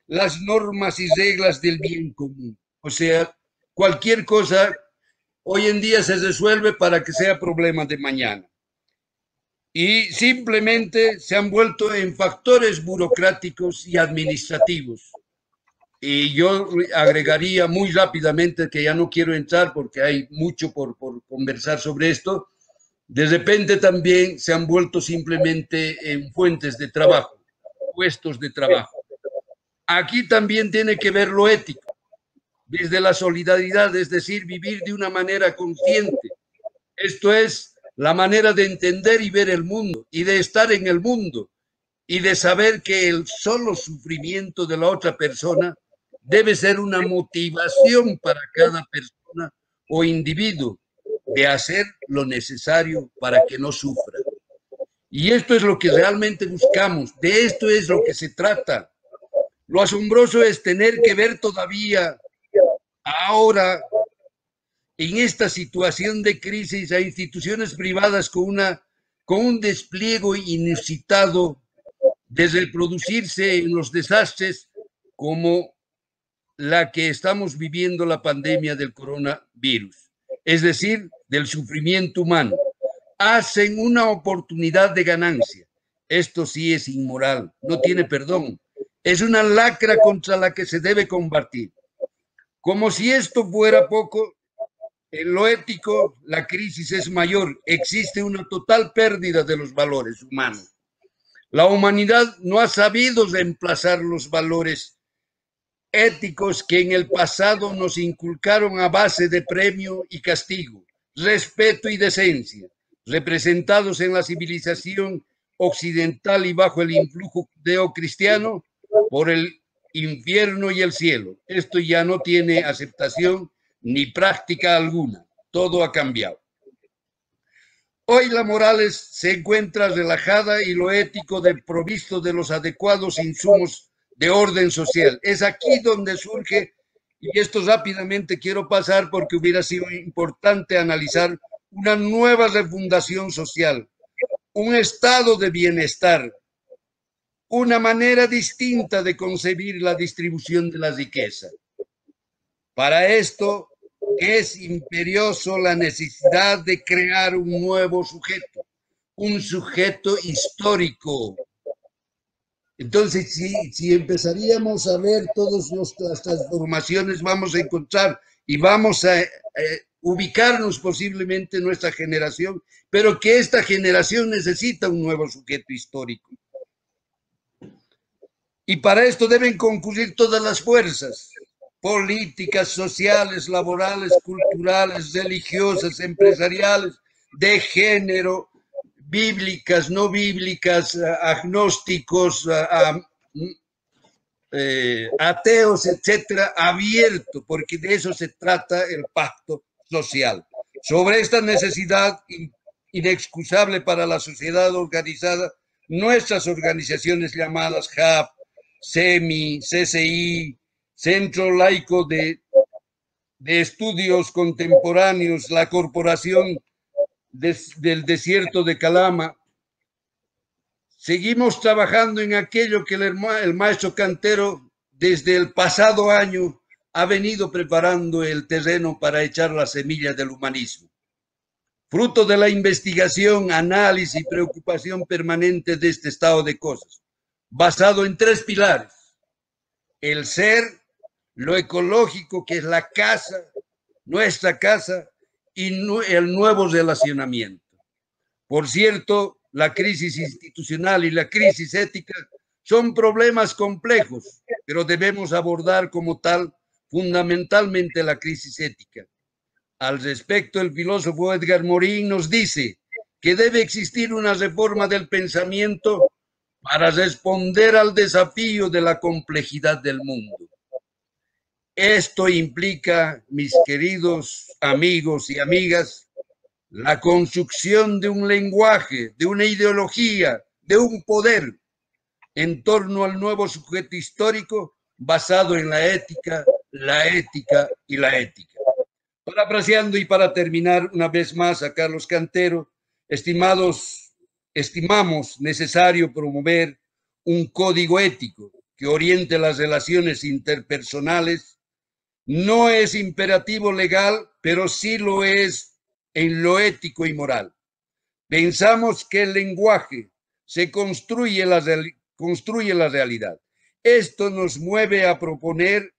las normas y reglas del bien común. O sea, cualquier cosa hoy en día se resuelve para que sea problema de mañana. y simplemente se han vuelto en factores burocráticos y administrativos. Y yo agregaría muy rápidamente que ya no quiero entrar porque hay mucho por, por conversar sobre esto. De repente también se han vuelto simplemente en fuentes de trabajo, puestos de trabajo. Aquí también tiene que ver lo ético, desde la solidaridad, es decir, vivir de una manera consciente. Esto es la manera de entender y ver el mundo y de estar en el mundo y de saber que el solo sufrimiento de la otra persona debe ser una motivación para cada persona o individuo de hacer lo necesario para que no sufra. Y esto es lo que realmente buscamos, de esto es lo que se trata. Lo asombroso es tener que ver todavía ahora en esta situación de crisis a instituciones privadas con, una, con un despliegue inusitado desde el producirse en los desastres como la que estamos viviendo la pandemia del coronavirus, es decir, del sufrimiento humano. Hacen una oportunidad de ganancia. Esto sí es inmoral, no tiene perdón. Es una lacra contra la que se debe combatir. Como si esto fuera poco, en lo ético, la crisis es mayor. Existe una total pérdida de los valores humanos. La humanidad no ha sabido reemplazar los valores éticos que en el pasado nos inculcaron a base de premio y castigo, respeto y decencia, representados en la civilización occidental y bajo el influjo judeocristiano por el infierno y el cielo. Esto ya no tiene aceptación ni práctica alguna. Todo ha cambiado. Hoy la moral se encuentra relajada y lo ético provisto de los adecuados insumos de orden social. Es aquí donde surge, y esto rápidamente quiero pasar porque hubiera sido importante analizar una nueva refundación social, un estado de bienestar, una manera distinta de concebir la distribución de la riqueza. Para esto es imperioso la necesidad de crear un nuevo sujeto, un sujeto histórico. Entonces, si, si empezaríamos a ver todas las transformaciones, vamos a encontrar y vamos a eh, ubicarnos posiblemente en nuestra generación, pero que esta generación necesita un nuevo sujeto histórico. Y para esto deben concurrir todas las fuerzas, políticas, sociales, laborales, culturales, religiosas, empresariales, de género, bíblicas, no bíblicas, agnósticos, eh, ateos, etcétera, abierto, porque de eso se trata el pacto social. Sobre esta necesidad inexcusable para la sociedad organizada, nuestras organizaciones llamadas HAP, SEMI, CCI, Centro Laico de, de Estudios Contemporáneos, la Corporación del Desierto de Calama. Seguimos trabajando en aquello que el, el maestro cantero desde el pasado año ha venido preparando el terreno para echar las semillas del humanismo. Fruto de la investigación, análisis y preocupación permanente de este estado de cosas, basado en tres pilares. El ser, lo ecológico que es la casa, nuestra casa y el nuevo relacionamiento. Por cierto, la crisis institucional y la crisis ética son problemas complejos, pero debemos abordar como tal fundamentalmente la crisis ética. Al respecto, el filósofo Edgar Morin nos dice que debe existir una reforma del pensamiento para responder al desafío de la complejidad del mundo. Esto implica, mis queridos amigos y amigas, la construcción de un lenguaje, de una ideología, de un poder en torno al nuevo sujeto histórico basado en la ética, la ética y la ética. Parafraseando y para terminar una vez más a Carlos Cantero, estimados, estimamos necesario promover un código ético que oriente las relaciones interpersonales no es imperativo legal, pero sí lo es en lo ético y moral. Pensamos que el lenguaje se construye la, construye la realidad. Esto nos mueve a proponer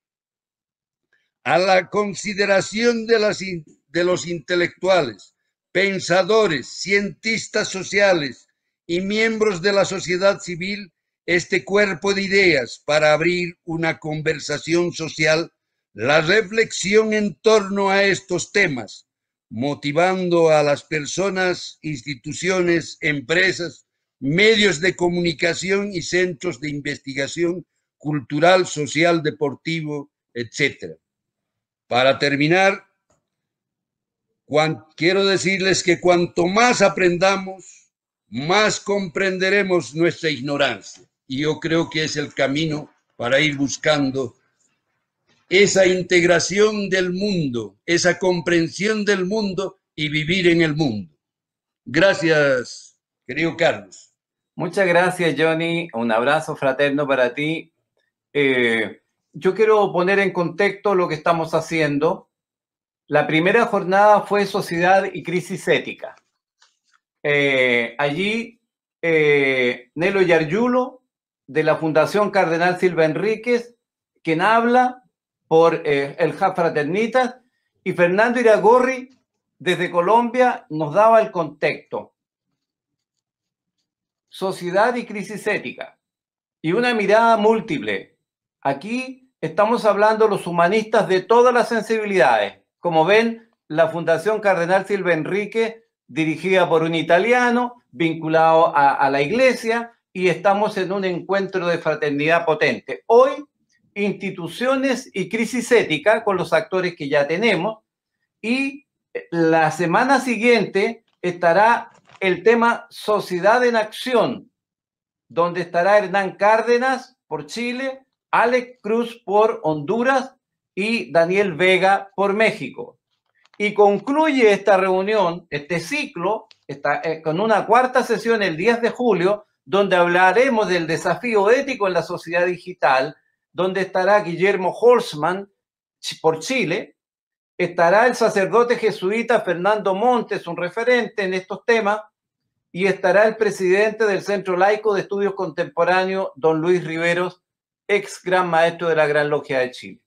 a la consideración de, las, de los intelectuales, pensadores, cientistas sociales y miembros de la sociedad civil este cuerpo de ideas para abrir una conversación social, la reflexión en torno a estos temas, motivando a las personas, instituciones, empresas, medios de comunicación y centros de investigación cultural, social, deportivo, etc. Para terminar, quiero decirles que cuanto más aprendamos, más comprenderemos nuestra ignorancia. Y yo creo que es el camino para ir buscando esa integración del mundo, esa comprensión del mundo y vivir en el mundo. Gracias, querido Carlos. Muchas gracias, Johnny. Un abrazo fraterno para ti. Eh, yo quiero poner en contexto lo que estamos haciendo. La primera jornada fue Sociedad y Crisis Ética. Eh, allí, eh, Nelo Yarjulo de la Fundación Cardenal Silva Enríquez, quien habla por eh, el JAF Fraternitas, y Fernando Iragorri, desde Colombia, nos daba el contexto. Sociedad y crisis ética. Y una mirada múltiple. Aquí estamos hablando los humanistas de todas las sensibilidades. Como ven, la Fundación Cardenal Silva Enrique, dirigida por un italiano, vinculado a la iglesia, y estamos en un encuentro de fraternidad potente. Hoy, instituciones y crisis ética con los actores que ya tenemos y la semana siguiente estará el tema Sociedad en Acción, donde estará Hernán Cárdenas por Chile, Alex Cruz por Honduras y Daniel Vega por México. Y concluye esta reunión, este ciclo, está, eh, con una cuarta sesión el 10 de julio, donde hablaremos del desafío ético en la sociedad digital, donde estará Guillermo Holzman por Chile, estará el sacerdote jesuita Fernando Montes, un referente en estos temas, y estará el presidente del Centro Laico de Estudios Contemporáneos, don Luis Riveros, ex gran maestro de la Gran Logia de Chile.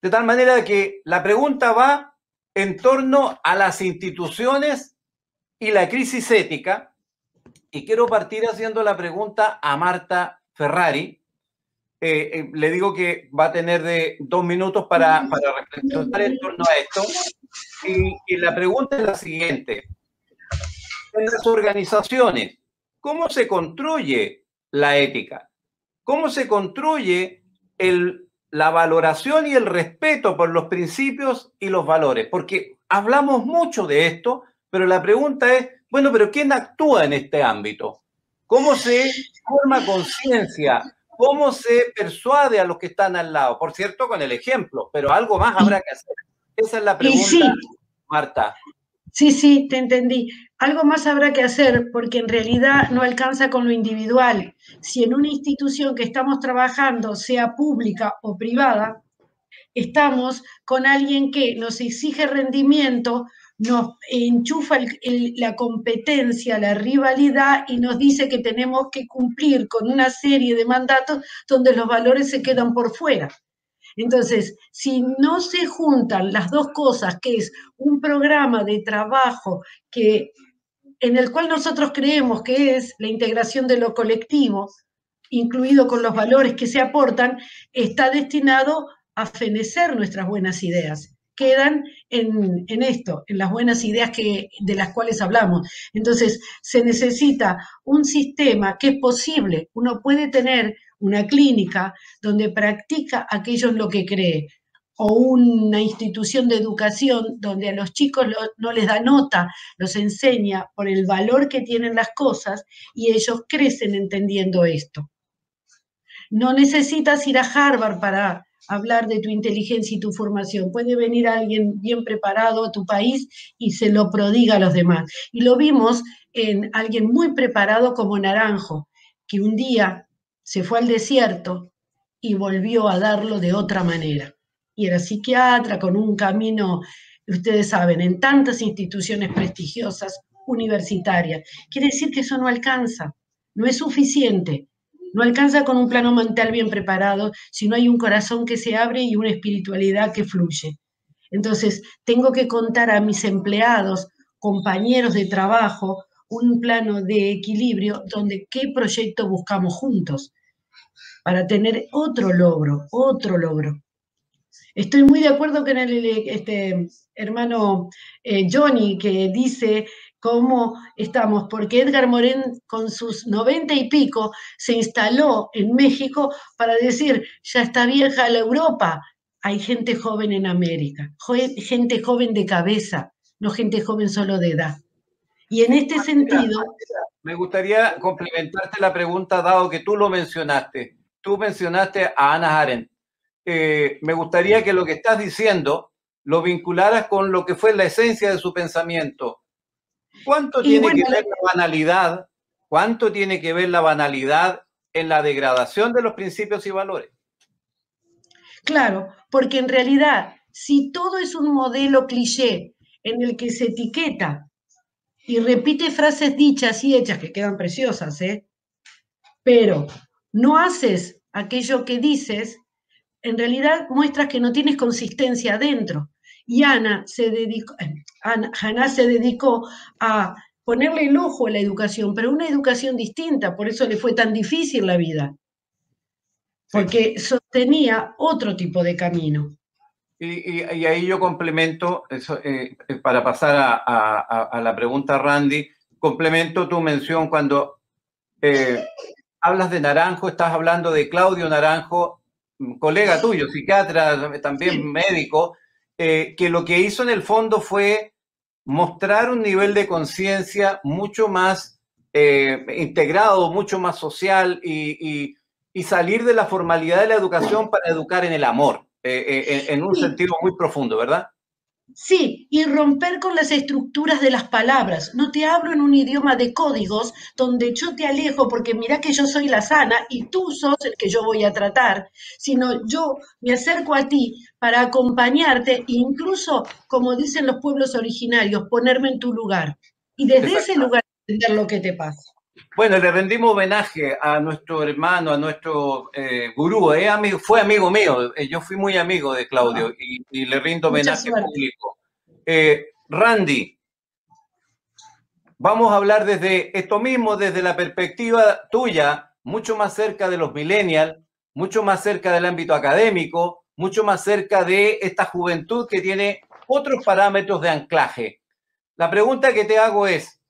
De tal manera que la pregunta va en torno a las instituciones y la crisis ética, y quiero partir haciendo la pregunta a Marta Ferrari. Eh, eh, le digo que va a tener de dos minutos para, para reflexionar en torno a esto. Y, y la pregunta es la siguiente. En las organizaciones, ¿cómo se construye la ética? ¿Cómo se construye el, la valoración y el respeto por los principios y los valores? Porque hablamos mucho de esto, pero la pregunta es, bueno, pero ¿quién actúa en este ámbito? ¿Cómo se forma conciencia? ¿Cómo se persuade a los que están al lado? Por cierto, con el ejemplo, pero algo más habrá que hacer. Esa es la pregunta, Marta. Sí, sí, te entendí. Algo más habrá que hacer porque en realidad no alcanza con lo individual. Si en una institución que estamos trabajando, sea pública o privada, estamos con alguien que nos exige rendimiento nos enchufa la competencia, la rivalidad y nos dice que tenemos que cumplir con una serie de mandatos donde los valores se quedan por fuera. Entonces, si no se juntan las dos cosas, que es un programa de trabajo que, en el cual nosotros creemos que es la integración de lo colectivo, incluido con los valores que se aportan, está destinado a fenecer nuestras buenas ideas quedan en, esto, en las buenas ideas que, de las cuales hablamos. Entonces, se necesita un sistema que es posible. Uno puede tener una clínica donde practica aquello en lo que cree, o una institución de educación donde a los chicos no les da nota, los enseña por el valor que tienen las cosas y ellos crecen entendiendo esto. No necesitas ir a Harvard para hablar de tu inteligencia y tu formación. Puede venir alguien bien preparado a tu país y se lo prodiga a los demás. Y lo vimos en alguien muy preparado como Naranjo, que un día se fue al desierto y volvió a darlo de otra manera. Y era psiquiatra con un camino, ustedes saben, en tantas instituciones prestigiosas, universitaria. Quiere decir que eso no alcanza, no es suficiente. No alcanza con un plano mental bien preparado si no hay un corazón que se abre y una espiritualidad que fluye. Entonces, tengo que contar a mis empleados, compañeros de trabajo, un plano de equilibrio donde qué proyecto buscamos juntos para tener otro logro, otro logro. Estoy muy de acuerdo con el este, hermano eh, Johnny que dice cómo estamos, porque Edgar Morin con sus noventa y pico se instaló en México para decir, ya está vieja la Europa, hay gente joven en América, gente joven de cabeza, no gente joven solo de edad. Y en este sentido... Me gustaría complementarte la pregunta, dado que tú lo mencionaste. Tú mencionaste a Ana Arendt. Eh, me gustaría que lo que estás diciendo lo vincularas con lo que fue la esencia de su pensamiento. ¿Cuánto tiene que ver la banalidad? ¿Cuánto tiene que ver la banalidad en la degradación de los principios y valores? Claro, porque en realidad, si todo es un modelo cliché en el que se etiqueta y repite frases dichas y hechas que quedan preciosas, ¿eh? Pero no haces aquello que dices, en realidad muestras que no tienes consistencia adentro. Y Ana se dedicó, Ana, se dedicó a ponerle el ojo a la educación, pero una educación distinta, por eso le fue tan difícil la vida, porque sostenía otro tipo de camino. Y, ahí yo complemento, eso, eh, eh, para pasar a, la pregunta, Randy, complemento tu mención cuando eh, hablas de Naranjo, estás hablando de Claudio Naranjo, colega tuyo, psiquiatra, también médico, que lo que hizo en el fondo fue mostrar un nivel de conciencia mucho más integrado, mucho más social y salir de la formalidad de la educación para educar en el amor. Eh, eh, en un sentido muy profundo, ¿verdad? Sí, y romper con las estructuras de las palabras. No te hablo en un idioma de códigos donde yo te alejo porque mira que yo soy la sana y tú sos el que yo voy a tratar, sino yo me acerco a ti para acompañarte e incluso, como dicen los pueblos originarios, ponerme en tu lugar y desde ese lugar entender lo que te pasa. Bueno, le rendimos homenaje a nuestro hermano, a nuestro eh, gurú. Eh, amigo, fue amigo mío. Eh, yo fui muy amigo de Claudio ah. y, le rindo homenaje público. Eh, Randy, vamos a hablar desde esto mismo, desde la perspectiva tuya, mucho más cerca de los millennials, mucho más cerca del ámbito académico, mucho más cerca de esta juventud que tiene otros parámetros de anclaje. La pregunta que te hago es,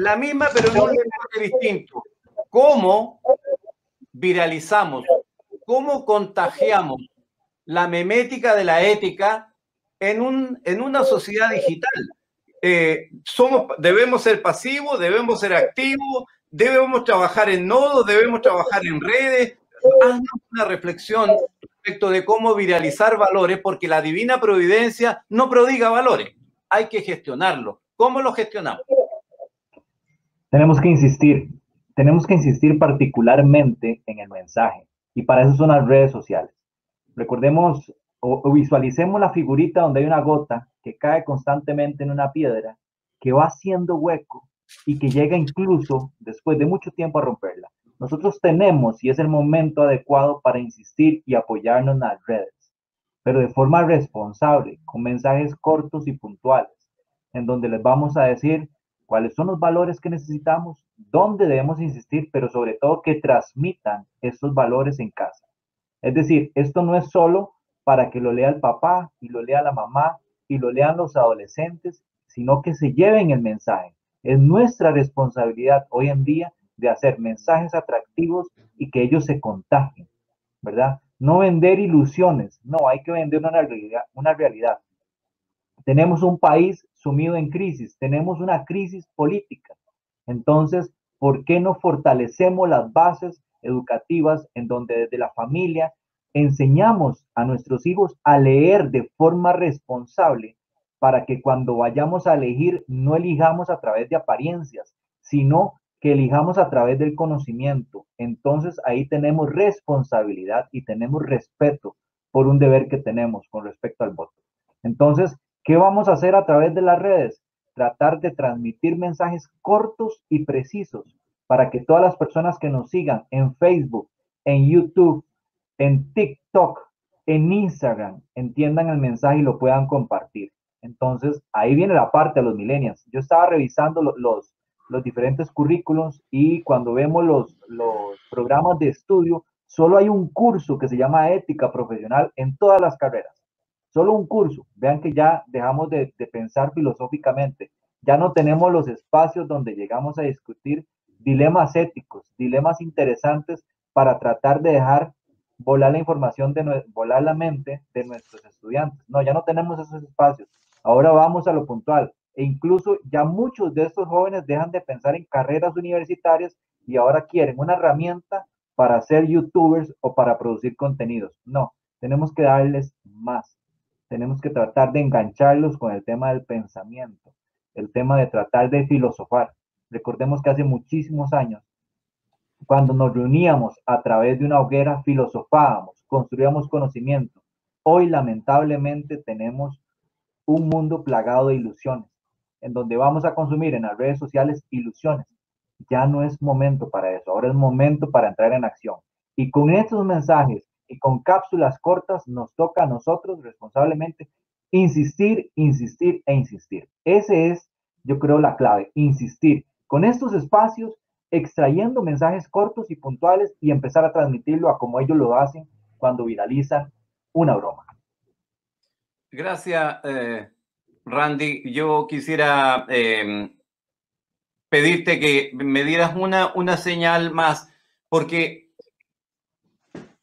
la misma, pero en un lenguaje distinto. ¿Cómo viralizamos? ¿Cómo contagiamos la memética de la ética en, un, en una sociedad digital? Eh, somos, debemos ser pasivos, debemos ser activos, debemos trabajar en nodos, debemos trabajar en redes. Haznos una reflexión respecto de cómo viralizar valores, porque la divina providencia no prodiga valores, hay que gestionarlo. ¿Cómo lo gestionamos? Tenemos que insistir, tenemos que insistir particularmente en el mensaje y para eso son las redes sociales. Recordemos o, visualicemos la figurita donde hay una gota que cae constantemente en una piedra, que va haciendo hueco y que llega incluso después de mucho tiempo a romperla. Nosotros tenemos y es el momento adecuado para insistir y apoyarnos en las redes, pero de forma responsable, con mensajes cortos y puntuales, en donde les vamos a decir cuáles son los valores que necesitamos, dónde debemos insistir, pero sobre todo que transmitan estos valores en casa. Es decir, esto no es solo para que lo lea el papá y lo lea la mamá y lo lean los adolescentes, sino que se lleven el mensaje. Es nuestra responsabilidad hoy en día de hacer mensajes atractivos y que ellos se contagien, ¿verdad? No vender ilusiones, no, hay que vender una realidad. Una realidad. Tenemos un país sumido en crisis, tenemos una crisis política. Entonces, ¿por qué no fortalecemos las bases educativas en donde desde la familia enseñamos a nuestros hijos a leer de forma responsable para que cuando vayamos a elegir no elijamos a través de apariencias, sino que elijamos a través del conocimiento. Entonces ahí tenemos responsabilidad y tenemos respeto por un deber que tenemos con respecto al voto. Entonces, ¿Qué vamos a hacer a través de las redes? tratar de transmitir mensajes cortos y precisos para que todas las personas que nos sigan en Facebook, en YouTube, en TikTok, en Instagram, entiendan el mensaje y lo puedan compartir. Entonces, ahí viene la parte de los millennials. Yo estaba revisando los, diferentes currículos y cuando vemos los programas de estudio, solo hay un curso que se llama ética profesional en todas las carreras. Solo un curso. Vean que ya dejamos de, pensar filosóficamente. Ya no tenemos los espacios donde llegamos a discutir dilemas éticos, dilemas interesantes para tratar de dejar volar la información, de volar la mente de nuestros estudiantes. No, ya no tenemos esos espacios. Ahora vamos a lo puntual. E incluso ya muchos de estos jóvenes dejan de pensar en carreras universitarias y ahora quieren una herramienta para ser youtubers o para producir contenidos. No, tenemos que darles más. Tenemos que tratar de engancharlos con el tema del pensamiento, el tema de tratar de filosofar. Recordemos que hace muchísimos años, cuando nos reuníamos a través de una hoguera, filosofábamos, construíamos conocimiento. Hoy lamentablemente tenemos un mundo plagado de ilusiones, en donde vamos a consumir en las redes sociales ilusiones. Ya no es momento para eso, ahora es momento para entrar en acción. Y con estos mensajes y con cápsulas cortas nos toca a nosotros responsablemente insistir, insistir e insistir. Ese es, yo creo, la clave, insistir. Con estos espacios, extrayendo mensajes cortos y puntuales y empezar a transmitirlo a como ellos lo hacen cuando viralizan una broma. Gracias, eh, Randy. Yo quisiera em, pedirte que me dieras una, una señal más, porque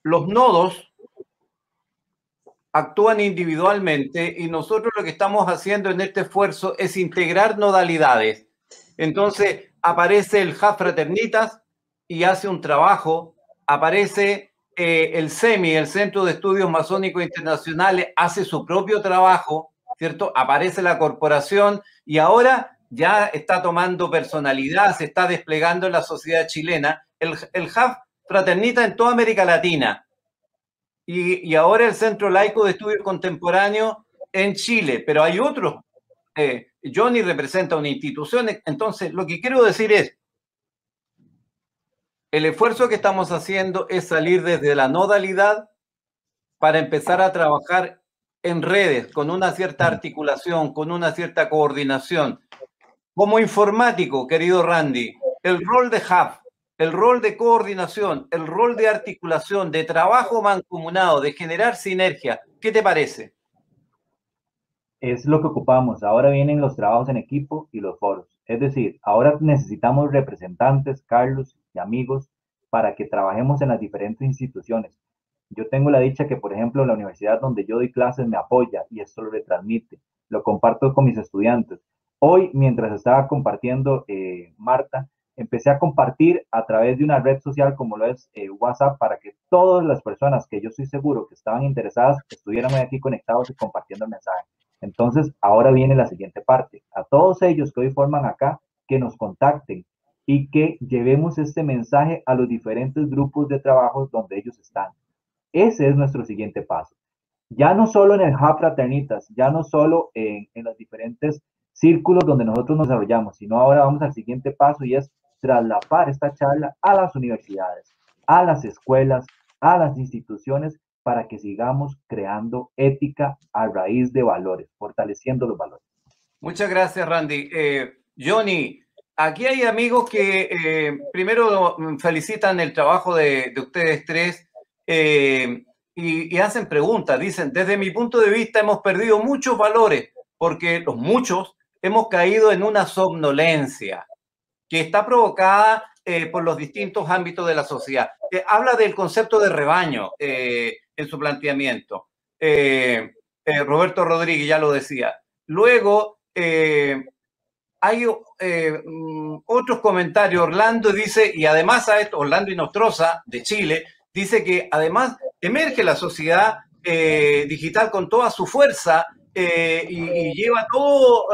los nodos actúan individualmente y nosotros lo que estamos haciendo en este esfuerzo es integrar nodalidades. Entonces aparece el Hub Fraternitas y hace un trabajo, aparece eh, el CEMI, el Centro de Estudios Masónicos Internacionales, hace su propio trabajo, ¿cierto? Aparece la corporación y ahora ya está tomando personalidad, se está desplegando en la sociedad chilena. El, el fraternita en toda América Latina. Y, ahora el Centro Laico de Estudios Contemporáneos en Chile, pero hay otros. Eh, Johnny representa una institución, entonces lo que quiero decir es, el esfuerzo que estamos haciendo es salir desde la nodalidad para empezar a trabajar en redes, con una cierta articulación, con una cierta coordinación. Como informático, querido Randy, el rol de hub, el rol de coordinación, el rol de articulación, de trabajo mancomunado, de generar sinergia, ¿qué te parece? Es lo que ocupamos. Ahora vienen los trabajos en equipo y los foros. Es decir, ahora necesitamos representantes, Carlos y amigos, para que trabajemos en las diferentes instituciones. Yo tengo la dicha que, por ejemplo, la universidad donde yo doy clases me apoya y esto lo retransmite, lo comparto con mis estudiantes. Hoy, mientras estaba compartiendo eh, Marta, empecé a compartir a través de una red social como lo es eh, WhatsApp para que todas las personas que yo estoy seguro que estaban interesadas estuvieran aquí conectados y compartiendo el mensaje. Entonces, ahora viene la siguiente parte. A todos ellos que hoy forman acá, que nos contacten y que llevemos este mensaje a los diferentes grupos de trabajo donde ellos están. Ese es nuestro siguiente paso. Ya no solo en el Hub Fraternitas, ya no solo en, en los diferentes círculos donde nosotros nos desarrollamos, sino ahora vamos al siguiente paso y es traslapar esta charla a las universidades, a las escuelas, a las instituciones para que sigamos creando ética a raíz de valores, fortaleciendo los valores. Muchas gracias, Randy. Eh, Johnny, aquí hay amigos que eh, primero felicitan el trabajo de, ustedes tres eh, y, y, hacen preguntas. Dicen, desde mi punto de vista hemos perdido muchos valores porque los muchos hemos caído en una somnolencia que está provocada eh, por los distintos ámbitos de la sociedad. Eh, habla del concepto de rebaño eh, en su planteamiento. Roberto Rodríguez ya lo decía. Luego, hay mm, otros comentarios. Orlando dice, y además a esto, Orlando Inostroza, de Chile, dice que además emerge la sociedad digital con toda su fuerza y, lleva todos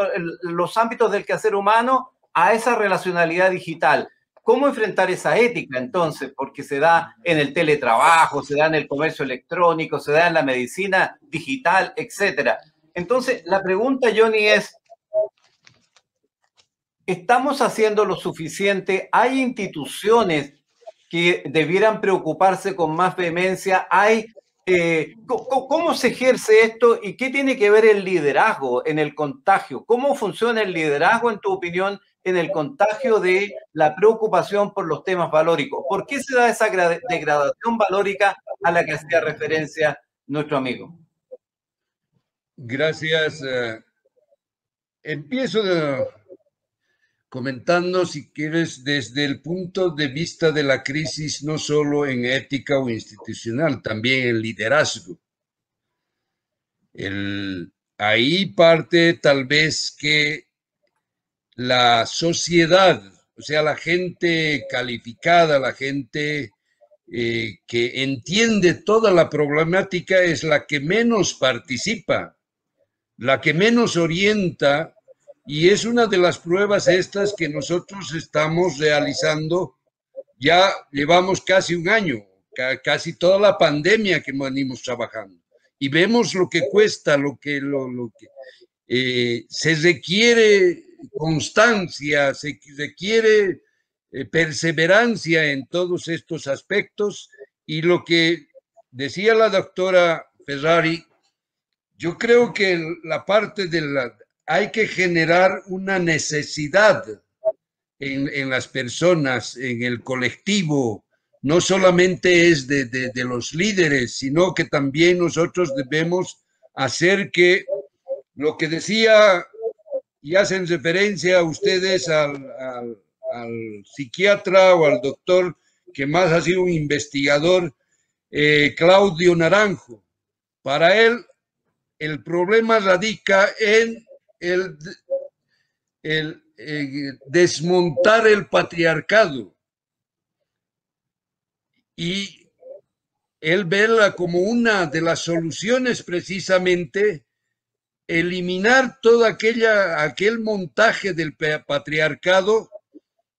los ámbitos del quehacer humano a esa relacionalidad digital. ¿Cómo enfrentar esa ética entonces? Porque se da en el teletrabajo, se da en el comercio electrónico, se da en la medicina digital, etcétera. Entonces, la pregunta, Johnny, es, ¿estamos haciendo lo suficiente? ¿Hay instituciones que debieran preocuparse con más vehemencia? ¿Hay, eh, ¿Cómo se ejerce esto y qué tiene que ver el liderazgo en el contagio? ¿Cómo funciona el liderazgo, en tu opinión, en el contagio de la preocupación por los temas valóricos? ¿Por qué se da esa degradación valórica a la que hacía referencia nuestro amigo? Gracias. Eh, empiezo comentando, si quieres, desde el punto de vista de la crisis, no solo en ética o institucional, también en liderazgo. ahí parte tal vez que la sociedad, o sea, la gente calificada, la gente eh, que entiende toda la problemática es la que menos participa la que menos orienta, y es una de las pruebas estas que nosotros estamos realizando. Ya llevamos casi un año, casi toda la pandemia que venimos trabajando, y vemos lo que cuesta, lo que, lo, que eh, se requiere constancia, se requiere eh, perseverancia en todos estos aspectos, y lo que decía la doctora Ferrari, yo creo que la parte de la... Hay que generar una necesidad en, las personas, en el colectivo. No solamente es de, de, los líderes, sino que también nosotros debemos hacer que lo que decía y hacen referencia a ustedes al, psiquiatra o al doctor que más ha sido un investigador, eh, Claudio Naranjo. Para él, el problema radica en el, desmontar el patriarcado y él verla como una de las soluciones precisamente eliminar todo aquella, aquel montaje del patriarcado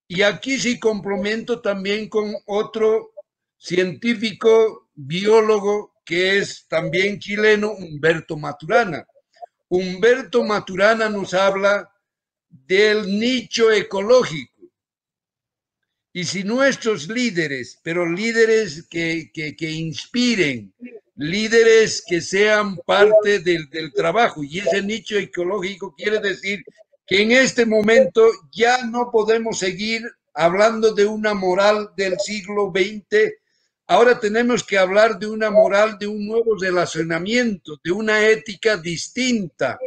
y aquí sí complemento también con otro científico, biólogo, que es también chileno, Humberto Maturana. Humberto Maturana nos habla del nicho ecológico. Y si nuestros líderes, pero líderes que, inspiren, líderes que sean parte del, del trabajo, y ese nicho ecológico quiere decir que en este momento ya no podemos seguir hablando de una moral del siglo XX Ahora tenemos que hablar de una moral, de un nuevo relacionamiento, de una ética distinta.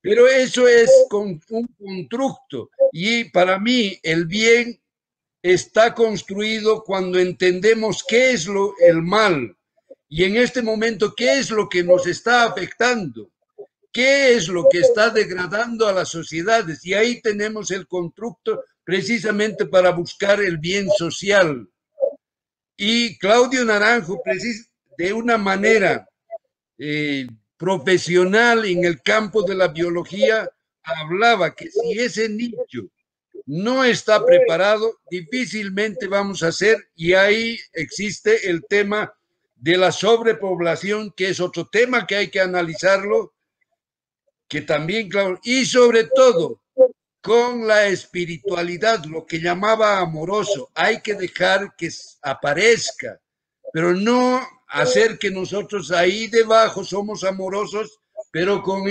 Pero eso es con un constructo. Y para mí el bien está construido cuando entendemos qué es lo, el mal. Y en este momento, ¿qué es lo que nos está afectando? ¿Qué es lo que está degradando a las sociedades? Y ahí tenemos el constructo precisamente para buscar el bien social. Y Claudio Naranjo, de una manera eh, profesional en el campo de la biología, hablaba que si ese nicho no está preparado, difícilmente vamos a hacer, y ahí existe el tema de la sobrepoblación, que es otro tema que hay que analizarlo, que también, claro, y sobre todo con la espiritualidad, lo que llamaba amoroso. Hay que dejar que aparezca, pero no hacer que nosotros ahí debajo somos amorosos, pero con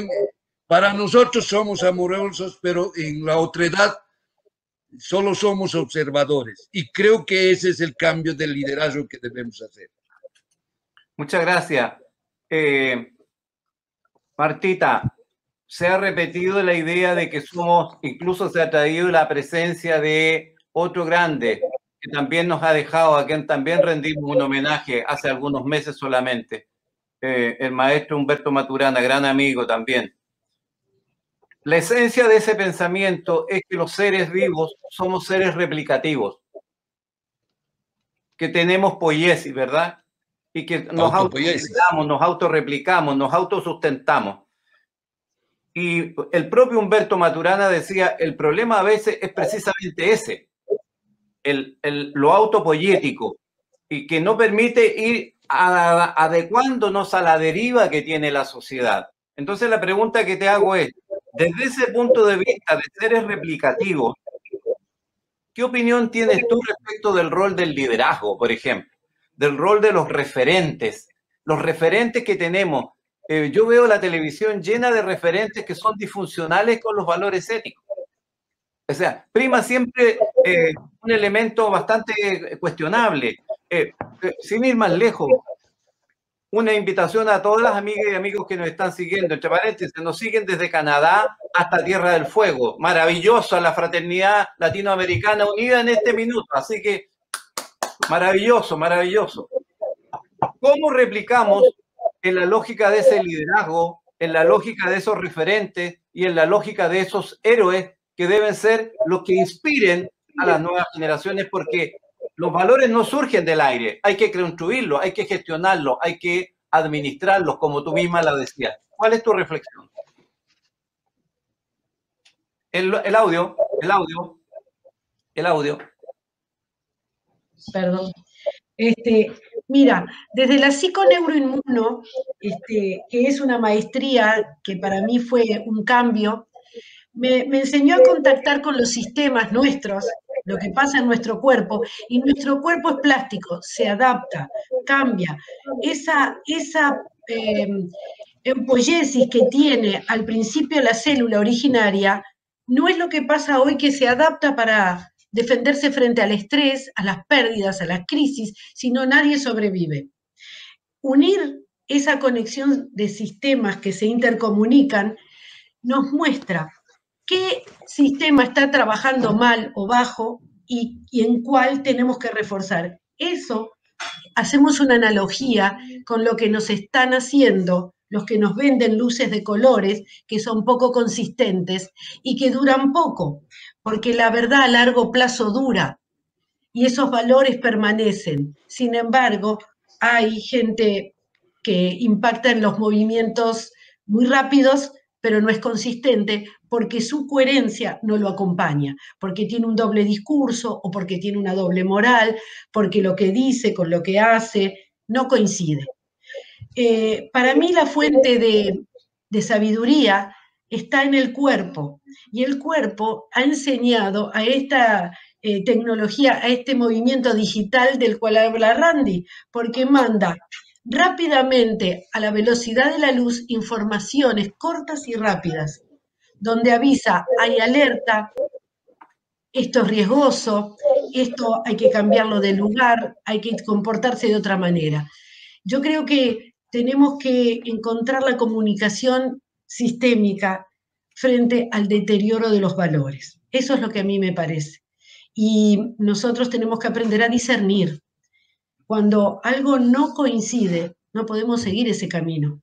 para nosotros somos amorosos, pero en la otredad solo somos observadores. Y creo que ese es el cambio de liderazgo que debemos hacer. Muchas gracias. Eh, Martita, se ha repetido la idea de que somos, incluso se ha traído la presencia de otro grande que también nos ha dejado, a quien también rendimos un homenaje hace algunos meses solamente, eh, el maestro Humberto Maturana, gran amigo también. La esencia de ese pensamiento es que los seres vivos somos seres replicativos, que tenemos poiesis, ¿verdad? Y que nos autorreplicamos, nos autorreplicamos, nos autosustentamos. Y el propio Humberto Maturana decía, el problema a veces es precisamente ese, el, lo autopoyético, y que no permite ir adecuándonos a la deriva que tiene la sociedad. Entonces la pregunta que te hago es, Desde ese punto de vista de seres replicativos, ¿qué opinión tienes tú respecto del rol del liderazgo, por ejemplo? Del rol de los referentes, los referentes que tenemos. Eh, yo veo la televisión llena de referentes que son disfuncionales con los valores éticos. O sea, prima siempre eh, un elemento bastante cuestionable. Eh, sin ir más lejos, una invitación a todas las amigas y amigos que nos están siguiendo, entre paréntesis, nos siguen desde Canadá hasta Tierra del Fuego. Maravillosa la fraternidad latinoamericana unida en este minuto. Así que maravilloso, maravilloso. ¿Cómo replicamos en la lógica de ese liderazgo, en la lógica de esos referentes y en la lógica de esos héroes que deben ser los que inspiren a las nuevas generaciones? Porque los valores no surgen del aire, hay que construirlos, hay que gestionarlos, hay que administrarlos, como tú misma la decías. ¿Cuál es tu reflexión? El, audio, el audio, el audio. Perdón. Este, mira, desde la psiconeuroinmuno, este, que es una maestría que para mí fue un cambio, me, me enseñó a contactar con los sistemas nuestros, lo que pasa en nuestro cuerpo, y nuestro cuerpo es plástico, se adapta, cambia. Esa, esa eh, que tiene al principio la célula originaria, no es lo que pasa hoy que se adapta para defenderse frente al estrés, a las pérdidas, a las crisis, sino nadie sobrevive. Unir esa conexión de sistemas que se intercomunican nos muestra qué sistema está trabajando mal o bajo y, en cuál tenemos que reforzar. Eso hacemos una analogía con lo que nos están haciendo los que nos venden luces de colores que son poco consistentes y que duran poco, porque la verdad a largo plazo dura y esos valores permanecen. Sin embargo, hay gente que impacta en los movimientos muy rápidos pero no es consistente porque su coherencia no lo acompaña, porque tiene un doble discurso o porque tiene una doble moral, porque lo que dice con lo que hace no coincide. Eh, para mí la fuente de, sabiduría está en el cuerpo y el cuerpo ha enseñado a esta eh, tecnología, a este movimiento digital del cual habla Randy, porque manda rápidamente a la velocidad de la luz informaciones cortas y rápidas, donde avisa, hay alerta, esto es riesgoso, esto hay que cambiarlo de lugar, hay que comportarse de otra manera. Yo creo que tenemos que encontrar la comunicación sistémica frente al deterioro de los valores. Eso es lo que a mí me parece. Y nosotros tenemos que aprender a discernir cuando algo no coincide, no podemos seguir ese camino.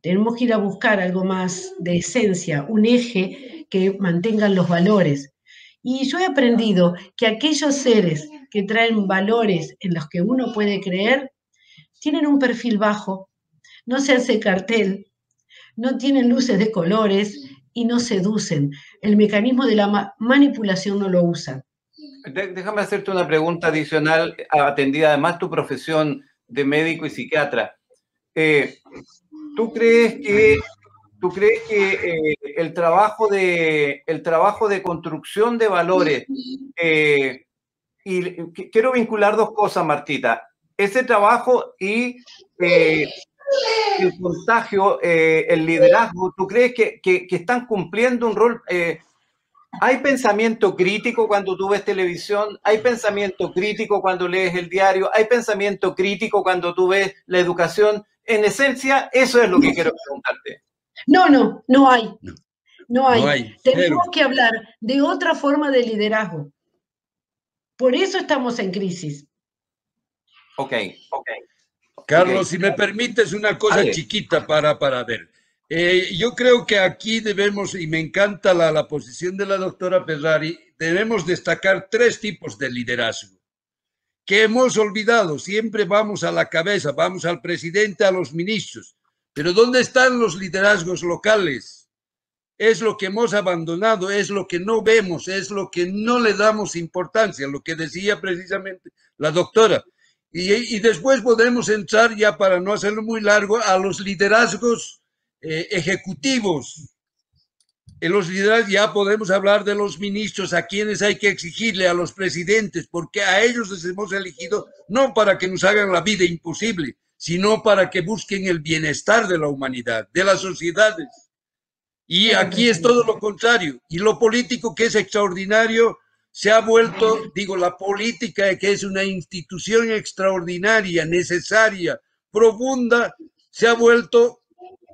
Tenemos que ir a buscar algo más de esencia, un eje que mantengan los valores. Y yo he aprendido que aquellos seres que traen valores en los que uno puede creer, tienen un perfil bajo, no se hace cartel, no tienen luces de colores y no seducen. El mecanismo de la manipulación no lo usan. Déjame hacerte una pregunta adicional, atendida además tu profesión de médico y psiquiatra. Eh, ¿Tú crees que, tú crees que eh, el, trabajo de, el trabajo de construcción de valores, eh, y quiero vincular dos cosas, Martita, ese trabajo y el contagio, el liderazgo, ¿tú crees que, que, que están cumpliendo un rol ¿Hay pensamiento crítico cuando tú ves televisión? ¿Hay pensamiento crítico cuando lees el diario? ¿Hay pensamiento crítico cuando tú ves la educación? En esencia, eso es lo que quiero preguntarte. No, no, no hay. No hay. Tenemos que hablar de otra forma de liderazgo. Por eso estamos en crisis. Ok, ok. Carlos, si me permites una cosa chiquita para, para ver. Eh, yo creo que aquí debemos, y me encanta la, la posición de la doctora Ferrari, debemos destacar tres tipos de liderazgo que hemos olvidado. Siempre vamos a la cabeza, vamos al presidente, a los ministros. Pero ¿dónde están los liderazgos locales? Es lo que hemos abandonado, es lo que no vemos, es lo que no le damos importancia, lo que decía precisamente la doctora. Y, después podemos entrar, ya para no hacerlo muy largo, a los liderazgos eh, ejecutivos, en los liderazgos ya podemos hablar de los ministros a quienes hay que exigirle a los presidentes, porque a ellos les hemos elegido no para que nos hagan la vida imposible, sino para que busquen el bienestar de la humanidad, de las sociedades. Y aquí es todo lo contrario. Y lo político que es extraordinario se ha vuelto, digo, la política que es una institución extraordinaria, necesaria, profunda, se ha vuelto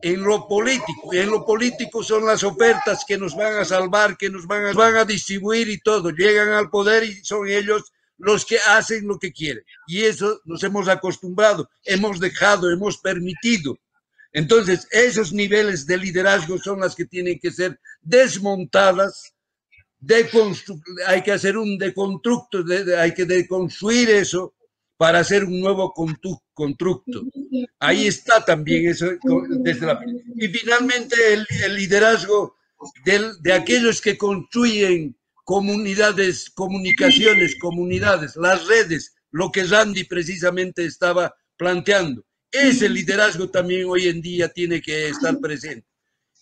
en lo político. En lo político son las ofertas que nos van a salvar, que nos van a, van a distribuir y todo. Llegan al poder y son ellos los que hacen lo que quieren. Y eso nos hemos acostumbrado, hemos dejado, hemos permitido. Entonces, esos niveles de liderazgo son las que tienen que ser desmontadas. Hay que hacer un deconstructo, hay que deconstruir eso para hacer un nuevo constructo. Ahí está también eso. Y finalmente el, liderazgo de aquellos que construyen comunidades, comunicaciones, comunidades, las redes, lo que Randy precisamente estaba planteando. Ese liderazgo también hoy en día tiene que estar presente.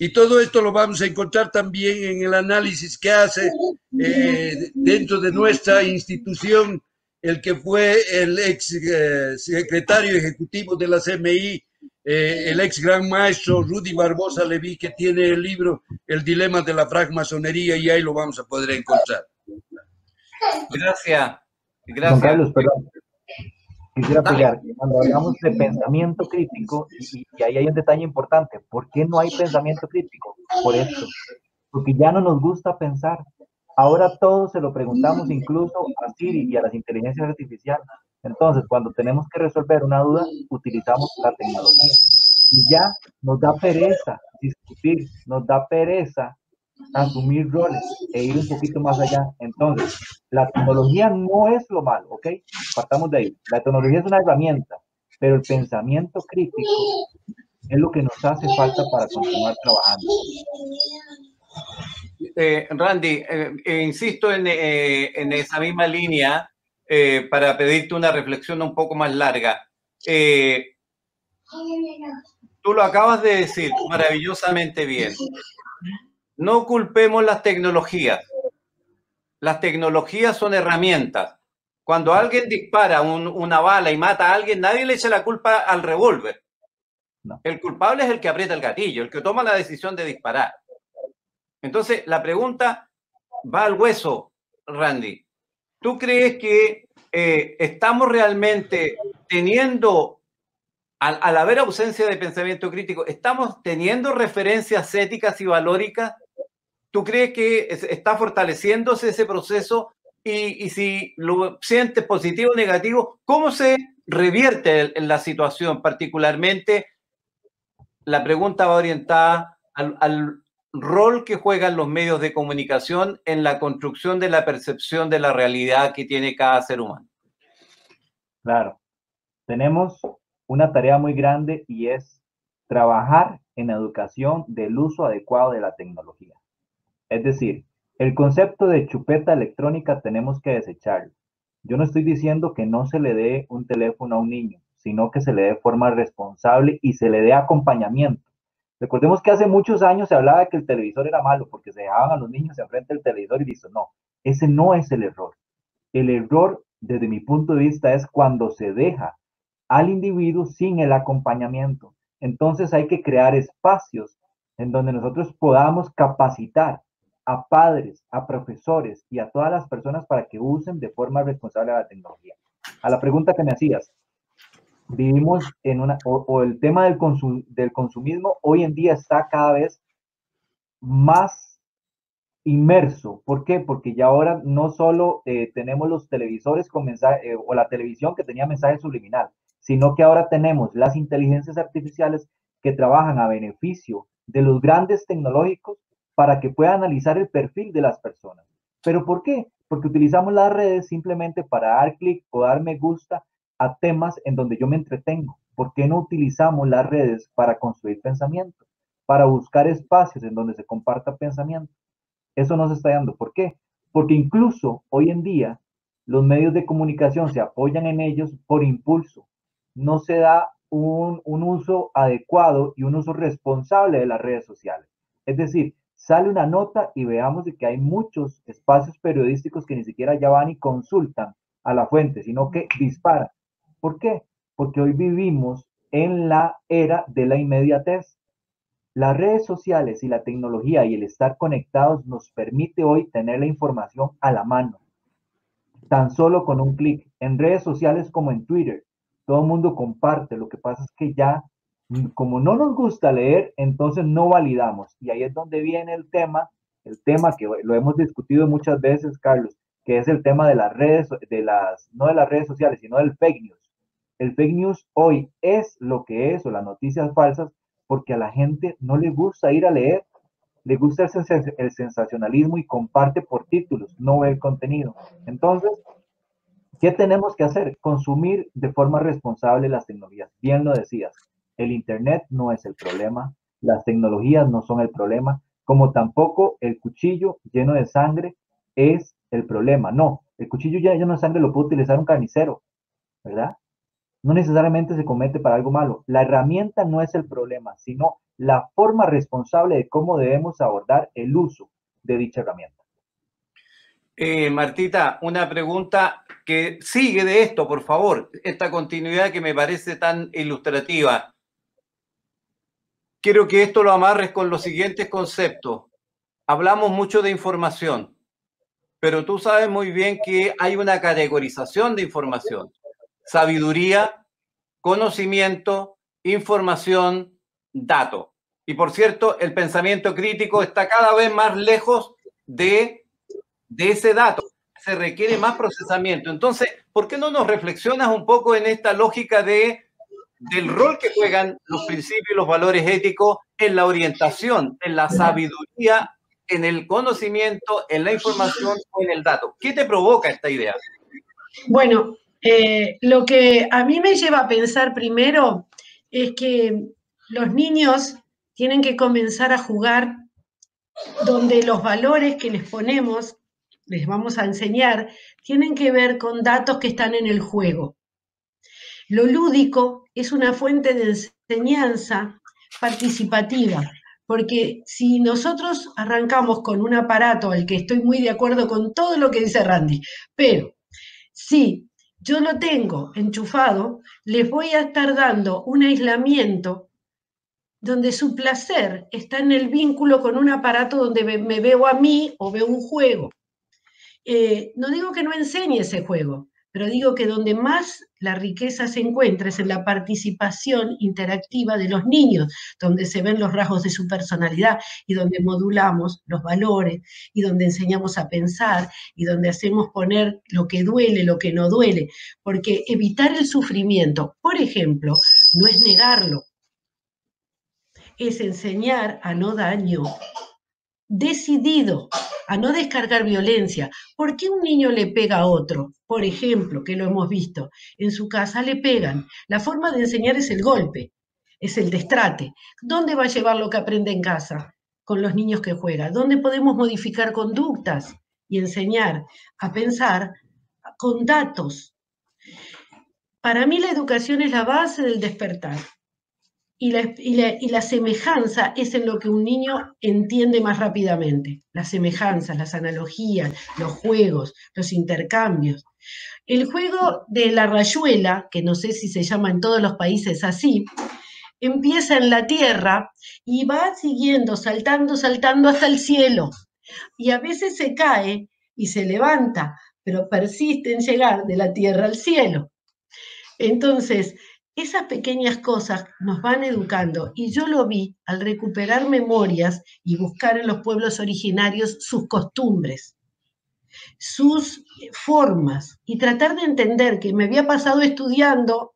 Y todo esto lo vamos a encontrar también en el análisis que hace eh, dentro de nuestra institución el que fue el ex eh, secretario ejecutivo de la CMI, eh, el ex gran maestro Rudy Barbosa Leví, que tiene el libro El dilema de la francmasonería y ahí lo vamos a poder encontrar. Gracias. Gracias. Carlos, perdón. Quisiera apoyar, cuando hablamos de pensamiento crítico, y, y ahí hay un detalle importante, ¿por qué no hay pensamiento crítico? Por esto, porque ya no nos gusta pensar, Ahora todo se lo preguntamos incluso a Siri y a las inteligencias artificiales. Entonces, cuando tenemos que resolver una duda, utilizamos la tecnología. Y ya nos da pereza discutir, nos da pereza asumir roles e ir un poquito más allá. Entonces, la tecnología no es lo malo, ¿ok? Partamos de ahí. La tecnología es una herramienta, pero el pensamiento crítico es lo que nos hace falta para continuar trabajando. Eh, Randy, eh, eh, insisto en, esa misma línea para pedirte una reflexión un poco más larga. tú lo acabas de decir maravillosamente bien. No culpemos las tecnologías. Las tecnologías son herramientas. Cuando alguien dispara una bala y mata a alguien, nadie le echa la culpa al revólver. El culpable es el que aprieta el gatillo, el que toma la decisión de disparar. Entonces, la pregunta va al hueso, Randy. ¿Tú crees que eh, estamos realmente teniendo, al, al, haber ausencia de pensamiento crítico, estamos teniendo referencias éticas y valóricas? ¿Tú crees que está fortaleciéndose ese proceso? Y, si lo sientes positivo o negativo, ¿cómo se revierte en la situación? Particularmente, la pregunta va orientada al, al, rol que juegan los medios de comunicación en la construcción de la percepción de la realidad que tiene cada ser humano. Claro, tenemos una tarea muy grande y es trabajar en educación del uso adecuado de la tecnología. Es decir, el concepto de chupeta electrónica tenemos que desecharlo. Yo no estoy diciendo que no se le dé un teléfono a un niño, sino que se le dé forma responsable y se le dé acompañamiento Recordemos que hace muchos años se hablaba de que el televisor era malo porque se dejaban a los niños enfrente del televisor y listo. No, ese no es el error. El error, desde mi punto de vista, es cuando se deja al individuo sin el acompañamiento. Entonces hay que crear espacios en donde nosotros podamos capacitar a padres, a profesores y a todas las personas para que usen de forma responsable la tecnología. A la pregunta que me hacías, vivimos en una, o, el tema del, del consumismo hoy en día está cada vez más inmerso. ¿Por qué? Porque ya ahora no solo eh, tenemos los televisores con mensaje, eh, o la televisión que tenía mensaje subliminal, sino que ahora tenemos las inteligencias artificiales que trabajan a beneficio de los grandes tecnológicos para que puedan analizar el perfil de las personas. ¿Pero por qué? Porque utilizamos las redes simplemente para dar clic o dar me gusta a temas en donde yo me entretengo. ¿Por qué no utilizamos las redes para construir pensamiento? Para buscar espacios en donde se comparta pensamiento. Eso no se está dando. ¿Por qué? Porque incluso hoy en día los medios de comunicación se apoyan en ellos por impulso. No se da un, un uso adecuado y un uso responsable de las redes sociales. Es decir, sale una nota y veamos de que hay muchos espacios periodísticos que ni siquiera ya van y consultan a la fuente, sino que disparan. ¿Por qué? Porque hoy vivimos en la era de la inmediatez. Las redes sociales y la tecnología y el estar conectados nos permite hoy tener la información a la mano, tan solo con un clic. En redes sociales como en Twitter, todo el mundo comparte. Lo que pasa es que ya, como no nos gusta leer, entonces no validamos. Y ahí es donde viene el tema, el tema que lo hemos discutido muchas veces, Carlos, que es el tema de las redes, de las, no de las redes sociales, sino del fake news. El fake news hoy es lo que es, o las noticias falsas, porque a la gente no le gusta ir a leer, le gusta el, sensacionalismo y comparte por títulos, no ve el contenido. Entonces, ¿qué tenemos que hacer? Consumir de forma responsable las tecnologías. Bien lo decías, el Internet no es el problema, las tecnologías no son el problema, como tampoco el cuchillo lleno de sangre es el problema. No, el cuchillo lleno de sangre lo puede utilizar un carnicero, ¿verdad? no necesariamente se comete para algo malo. La herramienta no es el problema, sino la forma responsable de cómo debemos abordar el uso de dicha herramienta. Eh, Martita, una pregunta que sigue de esto, por favor, esta continuidad que me parece tan ilustrativa. Quiero que esto lo amarres con los siguientes conceptos. Hablamos mucho de información, pero tú sabes muy bien que hay una categorización de información sabiduría, conocimiento, información, dato. Y por cierto, el pensamiento crítico está cada vez más lejos de, de ese dato. Se requiere más procesamiento. Entonces, ¿por qué no nos reflexionas un poco en esta lógica de, del rol que juegan los principios y los valores éticos en la orientación, en la sabiduría, en el conocimiento, en la información o en el dato? ¿Qué te provoca esta idea? Bueno, eh, lo que a mí me lleva a pensar primero es que los niños tienen que comenzar a jugar donde los valores que les ponemos, les vamos a enseñar, tienen que ver con datos que están en el juego. Lo lúdico es una fuente de enseñanza participativa, porque si nosotros arrancamos con un aparato al que estoy muy de acuerdo con todo lo que dice Randy, pero si yo lo tengo enchufado, les voy a estar dando un aislamiento donde su placer está en el vínculo con un aparato donde me veo a mí o veo un juego. Eh, no digo que no enseñe ese juego, pero digo que donde más la riqueza se encuentra es en la participación interactiva de los niños, donde se ven los rasgos de su personalidad y donde modulamos los valores y donde enseñamos a pensar y donde hacemos poner lo que duele, lo que no duele, porque evitar el sufrimiento, por ejemplo, no es negarlo, es enseñar a no daño, decidido a no descargar violencia. ¿Por qué un niño le pega a otro? Por ejemplo, que lo hemos visto, en su casa le pegan. La forma de enseñar es el golpe, es el destrate. ¿Dónde va a llevar lo que aprende en casa? Con los niños que juegan. ¿Dónde podemos modificar conductas y enseñar a pensar con datos? Para mí la educación es la base del despertar y la, semejanza es en lo que un niño entiende más rápidamente. Las semejanzas, las analogías, los juegos, los intercambios. El juego de la rayuela, que no sé si se llama en todos los países así, empieza en la tierra y va siguiendo, saltando, saltando hasta el cielo. Y a veces se cae y se levanta, pero persiste en llegar de la tierra al cielo. Entonces, esas pequeñas cosas nos van educando y yo lo vi al recuperar memorias y buscar en los pueblos originarios sus costumbres, sus formas y tratar de entender que me había pasado estudiando,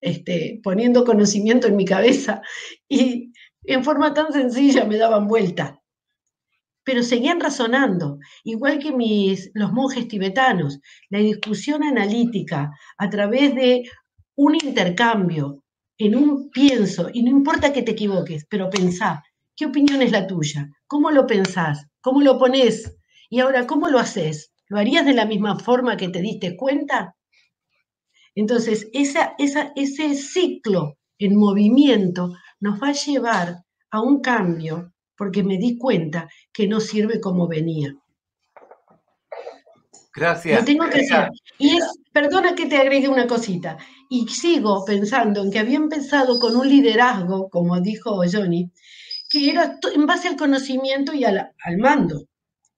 este, poniendo conocimiento en mi cabeza y en forma tan sencilla me daban vuelta. Pero seguían razonando, igual que mis, los monjes tibetanos, la discusión analítica a través de un intercambio, en un pienso, y no importa que te equivoques, pero pensá, ¿qué opinión es la tuya? ¿Cómo lo pensás? ¿Cómo lo pones? Y ahora, ¿cómo lo haces? ¿Lo harías de la misma forma que te diste cuenta? Entonces, esa, esa, ese ciclo en movimiento nos va a llevar a un cambio porque me di cuenta que no sirve como venía. Gracias. Lo tengo que hacer. Y es, perdona que te agregue una cosita. Y sigo pensando en que había empezado con un liderazgo, como dijo Johnny, que era en base al conocimiento y al, al mando.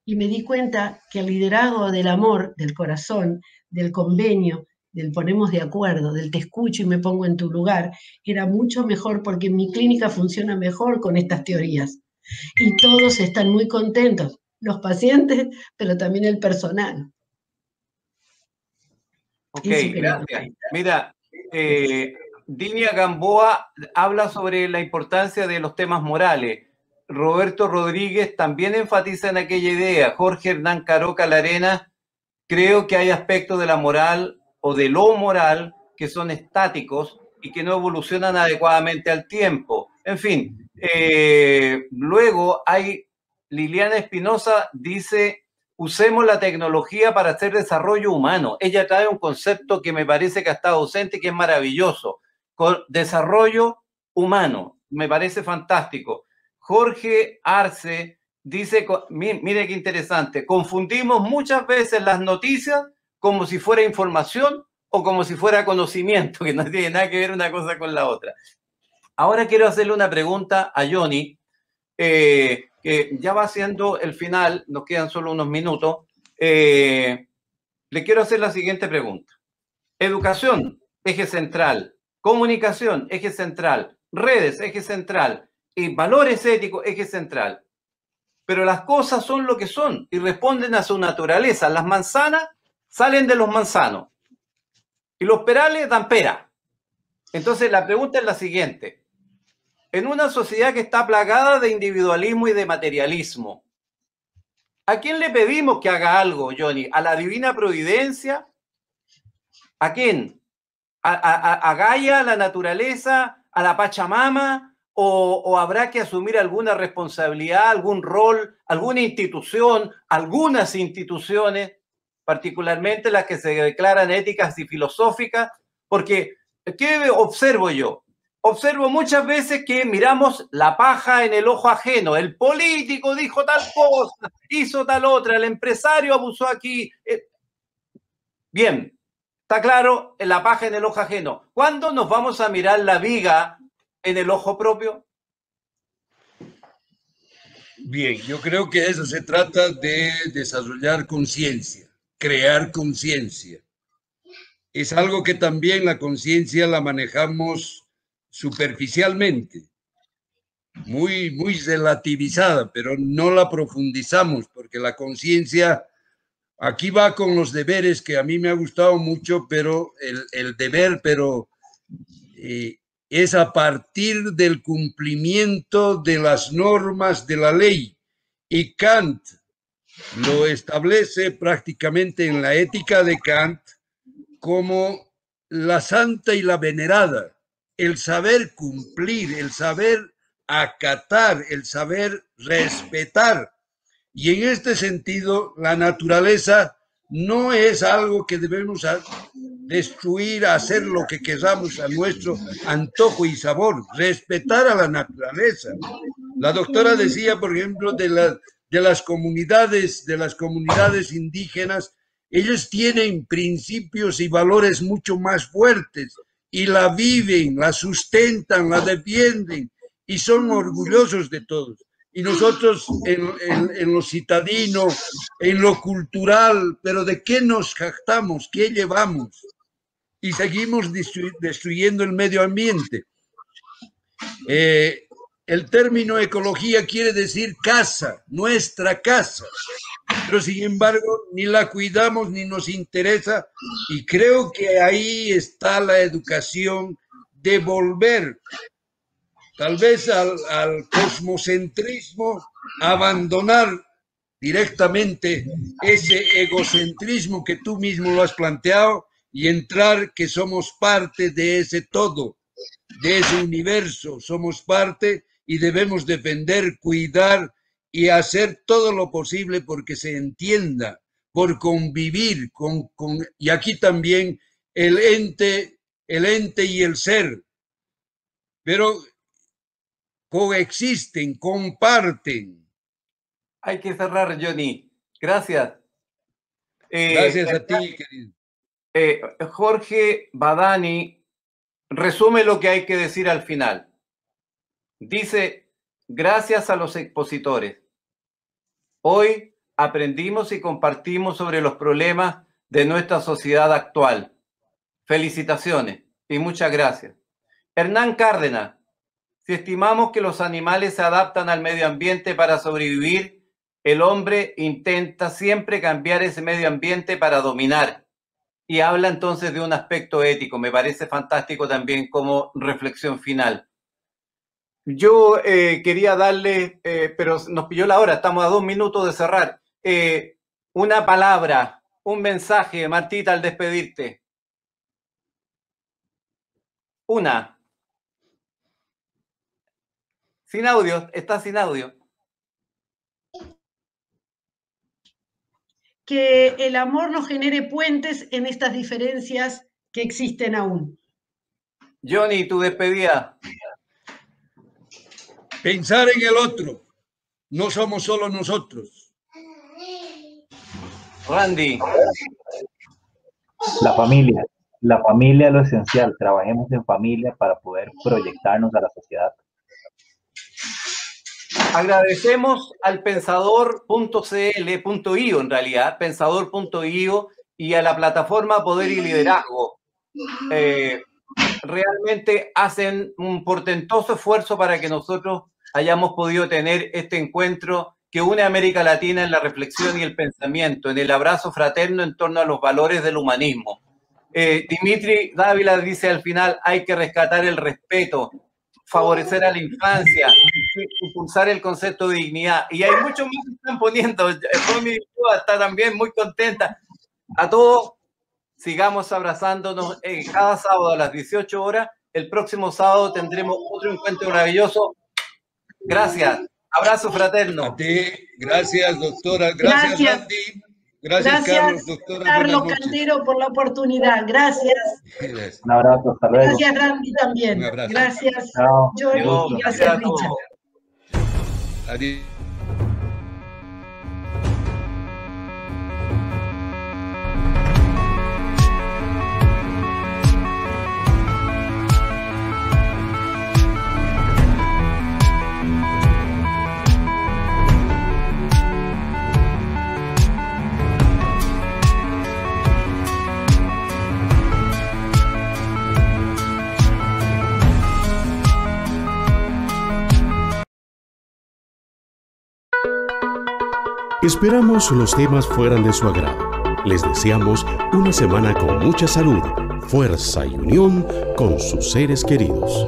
Y me di cuenta que el liderazgo del amor, del corazón, del convenio, del ponemos de acuerdo, del te escucho y me pongo en tu lugar, era mucho mejor porque mi clínica funciona mejor con estas teorías. Y todos están muy contentos, los pacientes, pero también el personal. Ok, gracias. Mira, eh, Dinia Gamboa habla sobre la importancia de los temas morales. Roberto Rodríguez también enfatiza en aquella idea. Jorge Hernán Caroca Larena, creo que hay aspectos de la moral o de lo moral que son estáticos y que no evolucionan adecuadamente al tiempo. En fin, eh, luego hay Liliana Espinosa dice usemos la tecnología para hacer desarrollo humano. Ella trae un concepto que me parece que estado ausente y que es maravilloso. Con desarrollo humano. Me parece fantástico. Jorge Arce dice, mire qué interesante, confundimos muchas veces las noticias como si fuera información o como si fuera conocimiento, que no tiene nada que ver una cosa con la otra. Ahora quiero hacerle una pregunta a Johnny. Eh, que ya va siendo el final, nos quedan solo unos minutos, eh, le quiero hacer la siguiente pregunta. Educación, eje central. Comunicación, eje central. Redes, eje central. Y valores éticos, eje central. Pero las cosas son lo que son y responden a su naturaleza. Las manzanas salen de los manzanos y los perales dan pera. Entonces la pregunta es la siguiente en una sociedad que está plagada de individualismo y de materialismo. ¿A quién le pedimos que haga algo, Johnny? ¿A la divina providencia? ¿A quién? ¿A, Gaia, a la naturaleza, a la Pachamama? O, ¿O habrá que asumir alguna responsabilidad, algún rol, alguna institución, algunas instituciones, particularmente las que se declaran éticas y filosóficas? Porque, ¿qué observo yo? Observo muchas veces que miramos la paja en el ojo ajeno. El político dijo tal cosa, hizo tal otra, el empresario abusó aquí. Eh, bien, está claro, la paja en el ojo ajeno. ¿Cuándo nos vamos a mirar la viga en el ojo propio? Bien, yo creo que eso se trata de desarrollar conciencia, crear conciencia. Es algo que también la conciencia la manejamos superficialmente, muy, muy relativizada, pero no la profundizamos porque la conciencia aquí va con los deberes que a mí me ha gustado mucho, pero el, deber, pero eh, es a partir del cumplimiento de las normas de la ley. Y Kant lo establece prácticamente en la ética de Kant como la santa y la venerada el saber cumplir, el saber acatar, el saber respetar. Y en este sentido, la naturaleza no es algo que debemos destruir, hacer lo que queramos a nuestro antojo y sabor, respetar a la naturaleza. La doctora decía, por ejemplo, de, de las comunidades, de las comunidades indígenas, ellos tienen principios y valores mucho más fuertes y la viven, la sustentan, la defienden y son orgullosos de todos. Y nosotros en, lo citadino, en lo cultural, pero ¿de qué nos jactamos? ¿Qué llevamos? Y seguimos destruyendo el medio ambiente. Eh, el término ecología quiere decir casa, nuestra casa pero sin embargo ni la cuidamos ni nos interesa. Y creo que ahí está la educación de volver tal vez al, al cosmocentrismo, abandonar directamente ese egocentrismo que tú mismo lo has planteado y entrar que somos parte de ese todo, de ese universo, somos parte y debemos defender, cuidar y hacer todo lo posible porque se entienda, por convivir con, y aquí también el ente, el ente y el ser. Pero coexisten, comparten. Hay que cerrar, Johnny. Gracias. Eh, Gracias a ti, querido. Eh, Jorge Badani resume lo que hay que decir al final. Dice, gracias a los expositores. Hoy aprendimos y compartimos sobre los problemas de nuestra sociedad actual. Felicitaciones y muchas gracias. Hernán Cárdenas, si estimamos que los animales se adaptan al medio ambiente para sobrevivir, el hombre intenta siempre cambiar ese medio ambiente para dominar. Y habla entonces de un aspecto ético. Me parece fantástico también como reflexión final. Yo eh, quería darle, eh, pero nos pilló la hora, estamos a dos minutos de cerrar. Eh, una palabra, un mensaje, Martita, al despedirte. Una. Sin audio, está sin audio. Que el amor no genere puentes en estas diferencias que existen aún. Johnny, tu despedida. Pensar en el otro. No somos solo nosotros. Randy. La familia. La familia es lo esencial. Trabajemos en familia para poder proyectarnos a la sociedad. Agradecemos al pensador.cl.io, en realidad, pensador.io y a la plataforma Poder y Liderazgo. Eh, realmente hacen un portentoso esfuerzo para que nosotros hayamos podido tener este encuentro que une a América Latina en la reflexión y el pensamiento, en el abrazo fraterno en torno a los valores del humanismo. Eh, Dimitri Dávila dice al final, hay que rescatar el respeto, favorecer a la infancia, impulsar el concepto de dignidad. Y hay muchos más que están poniendo. Está también muy contenta. A todos, sigamos abrazándonos eh, cada sábado a las 18 horas. El próximo sábado tendremos otro encuentro maravilloso. Gracias. Abrazo fraterno. A ti, gracias, doctora. Gracias, gracias. Randy. Gracias, Carlos, doctora. Carlos Cantero, por la oportunidad. Gracias. Un abrazo, hasta luego. Gracias, Randy, también. Gracias, Chao. Johnny. Gracias, Richard. Adiós. Esperamos los temas fueran de su agrado. Les deseamos una semana con mucha salud, fuerza y unión con sus seres queridos.